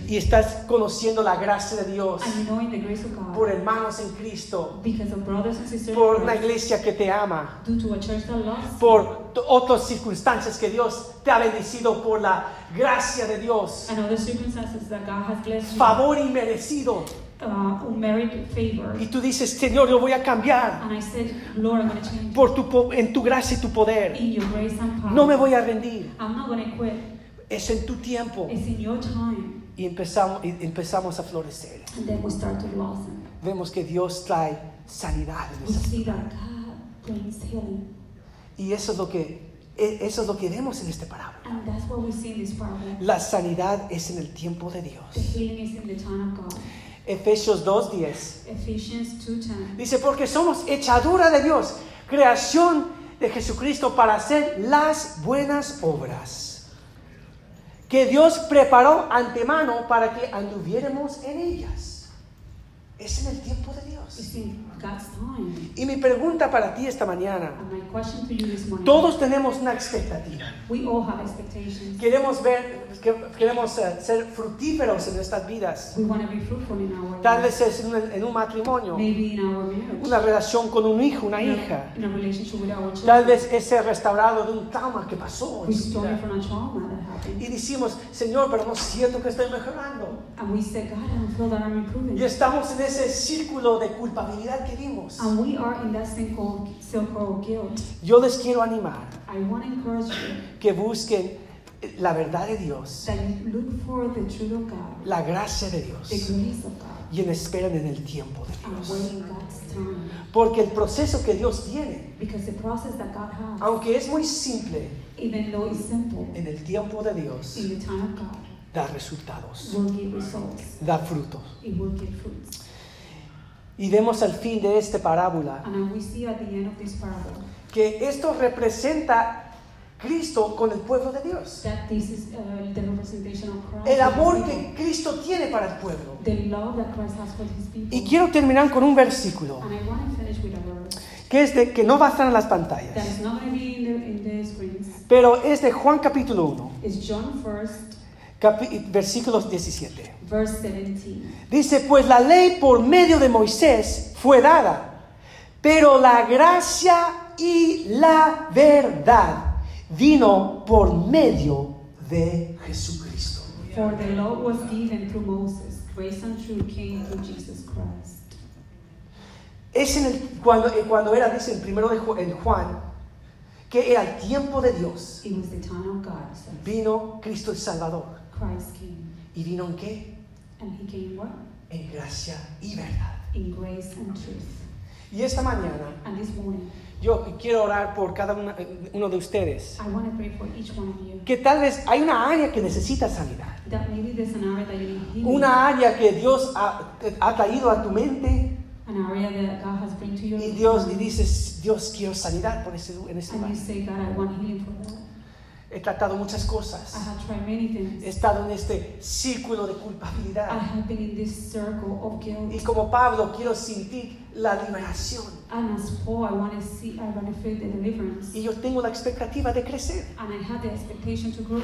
Speaker 2: y estás conociendo la gracia de Dios por hermanos en Cristo,
Speaker 3: because of brothers and sisters in
Speaker 2: por una iglesia que te ama, por otras circunstancias que Dios te ha bendecido por la gracia de Dios,
Speaker 3: and other circumstances that God has blessed you,
Speaker 2: favor inmerecido.
Speaker 3: uh, favor.
Speaker 2: Y tú dices, Señor, yo voy a cambiar
Speaker 3: And I said, Lord, I'm going to change
Speaker 2: por tu, en tu gracia y tu poder.
Speaker 3: in
Speaker 2: No me voy a rendir.
Speaker 3: I'm not going to quit.
Speaker 2: Es en tu tiempo.
Speaker 3: It's in your time.
Speaker 2: Y empezamos, y empezamos a florecer. Vemos que Dios trae sanidad. Y eso es lo que e- eso es lo que vemos en este parábola.
Speaker 3: And that's what we see in this parable.
Speaker 2: La sanidad es en el tiempo de Dios.
Speaker 3: healing is in the time of God.
Speaker 2: Efesios 2:10
Speaker 3: Ephesians 2.10.
Speaker 2: dice, porque somos hechadura de Dios, creación de Jesucristo para hacer las buenas obras que Dios preparó antemano para que anduviéramos en ellas. Es en el tiempo de Dios.
Speaker 3: God's time.
Speaker 2: Y mi pregunta para ti esta mañana,
Speaker 3: And my question to you this morning.
Speaker 2: todos tenemos una expectativa.
Speaker 3: We all have expectations.
Speaker 2: Queremos ver, que- queremos eh, ser fructíferos en nuestras vidas.
Speaker 3: We want to be fruitful in our
Speaker 2: Tal vez es en un, en un matrimonio,
Speaker 3: Maybe in our marriage.
Speaker 2: una relación con un hijo, una
Speaker 3: in,
Speaker 2: hija.
Speaker 3: a, in a relationship with our children.
Speaker 2: Tal vez es ser restaurado de un trauma que pasó. en su
Speaker 3: Restored
Speaker 2: vida.
Speaker 3: from a trauma that happened.
Speaker 2: Y decimos, Señor, pero no siento que estoy mejorando.
Speaker 3: And we God, I don't feel that I'm improving.
Speaker 2: Y estamos en ese círculo de culpabilidad
Speaker 3: And we are in that of guilt.
Speaker 2: Yo les quiero animar
Speaker 3: I want to encourage you
Speaker 2: que busquen la verdad de Dios,
Speaker 3: that you look for the truth of God,
Speaker 2: la gracia de
Speaker 3: the
Speaker 2: Dios
Speaker 3: grace of God,
Speaker 2: y en esperen en el tiempo de
Speaker 3: and
Speaker 2: Dios.
Speaker 3: wait in God's time.
Speaker 2: Porque el proceso que Dios tiene,
Speaker 3: Because the process that God has,
Speaker 2: aunque es muy simple,
Speaker 3: even though it's simple,
Speaker 2: en el tiempo de Dios
Speaker 3: in the time of God,
Speaker 2: da resultados,
Speaker 3: will give results.
Speaker 2: da frutos.
Speaker 3: It will give fruits.
Speaker 2: Y vemos al fin de esta parábola
Speaker 3: And we see at the end of this parable
Speaker 2: que esto representa Cristo con el pueblo de Dios.
Speaker 3: that this is uh, the representation of Christ.
Speaker 2: El amor que Cristo tiene para el pueblo.
Speaker 3: The love that Christ has for his people.
Speaker 2: Y quiero terminar con un versículo
Speaker 3: And I want to finish with a verse
Speaker 2: que es de que no va a estar en las
Speaker 3: that
Speaker 2: pantallas,
Speaker 3: is not in the, in the
Speaker 2: pero es de Juan capítulo 1,
Speaker 3: It's John 1st,
Speaker 2: versículos 17.
Speaker 3: verse 17.
Speaker 2: Dice, pues la ley por medio de Moisés fue dada, pero la gracia y la verdad vino por medio de Jesucristo.
Speaker 3: For the law was given through Moses, grace and truth came through Jesus Christ.
Speaker 2: Es en el, cuando, eh, cuando era, dice en primero de Ju- en Juan, que era el tiempo de Dios,
Speaker 3: It was the time of God. So
Speaker 2: vino Cristo el Salvador.
Speaker 3: Christ came.
Speaker 2: ¿Y vino en qué?
Speaker 3: And he came what?
Speaker 2: En gracia y verdad.
Speaker 3: In grace and truth.
Speaker 2: Y esta mañana
Speaker 3: And this morning,
Speaker 2: yo quiero orar por cada una- eh, uno de ustedes,
Speaker 3: I want to pray for each one of you.
Speaker 2: que tal vez hay una área que necesita sanidad.
Speaker 3: That maybe there's an area that you need healing.
Speaker 2: Una área que Dios ha, ha traído a tu mente
Speaker 3: an area that God has to your
Speaker 2: y Dios y dices, Dios quiero sanidad por ese, en
Speaker 3: and
Speaker 2: lugar.
Speaker 3: you say, God, I want healing for that.
Speaker 2: He tratado muchas
Speaker 3: I
Speaker 2: cosas.
Speaker 3: have tried many
Speaker 2: He
Speaker 3: things.
Speaker 2: estado en este círculo de
Speaker 3: I
Speaker 2: culpabilidad.
Speaker 3: have been in this circle of
Speaker 2: Y
Speaker 3: guilt.
Speaker 2: como Pablo, quiero sentir la liberación.
Speaker 3: And as Paul, I want to see, I want to feel the deliverance.
Speaker 2: Y yo tengo la expectativa de crecer.
Speaker 3: And I had the expectation to grow.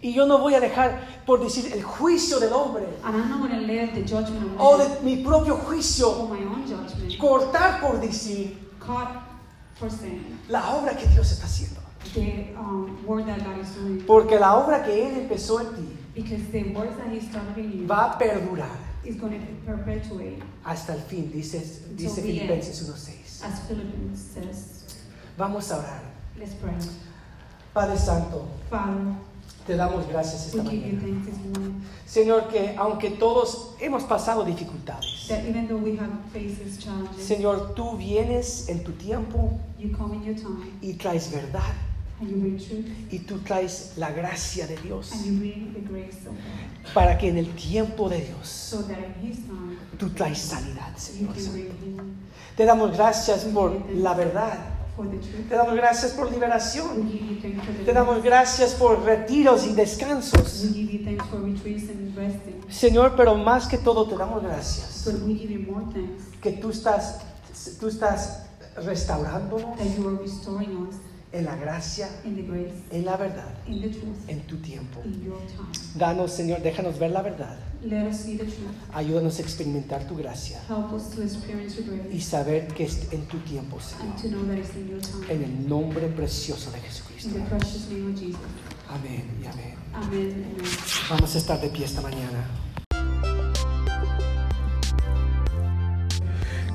Speaker 2: Y yo no voy a dejar, por decir, el juicio del hombre
Speaker 3: And I'm not going to let the judgment of
Speaker 2: o de mi propio
Speaker 3: or
Speaker 2: juicio
Speaker 3: my own judgment
Speaker 2: cortar, por decir,
Speaker 3: caught for saying
Speaker 2: la obra que Dios está haciendo.
Speaker 3: The um, work that God is doing.
Speaker 2: Porque la obra que Él empezó en ti
Speaker 3: Because the work that He started in you
Speaker 2: va a perdurar
Speaker 3: is going to perpetuate,
Speaker 2: hasta el fin, dice,
Speaker 3: the.
Speaker 2: Filipenses 1.6.
Speaker 3: as Philippians says.
Speaker 2: Vamos a orar.
Speaker 3: Let's pray.
Speaker 2: Padre Santo,
Speaker 3: Father,
Speaker 2: te damos gracias esta mañana. Señor, que aunque todos hemos pasado dificultades, Señor, tú vienes en tu tiempo
Speaker 3: you come in your time
Speaker 2: y traes verdad y tú traes la gracia de Dios.
Speaker 3: And you bring the grace of God.
Speaker 2: Para que en el tiempo de Dios tú traes sanidad, Señor. Te damos gracias por la verdad. Te damos gracias por liberación. Te damos gracias por retiros y descansos. Señor, pero más que todo te damos gracias. Que tú estás, tú estás restaurándonos en la gracia,
Speaker 3: in the grace,
Speaker 2: en la verdad,
Speaker 3: in the truth,
Speaker 2: en tu tiempo.
Speaker 3: in your time.
Speaker 2: Danos, Señor, déjanos ver la verdad.
Speaker 3: Let us see the truth.
Speaker 2: Ayúdanos a experimentar tu gracia
Speaker 3: Help us to experience your
Speaker 2: y saber que es en tu tiempo,
Speaker 3: and to
Speaker 2: Señor.
Speaker 3: know that it's in your time.
Speaker 2: En el nombre precioso de
Speaker 3: In
Speaker 2: Jesucristo.
Speaker 3: the precious name of Jesus.
Speaker 2: Amén y amén.
Speaker 3: Amen. Amen.
Speaker 2: Vamos a estar de pie esta mañana.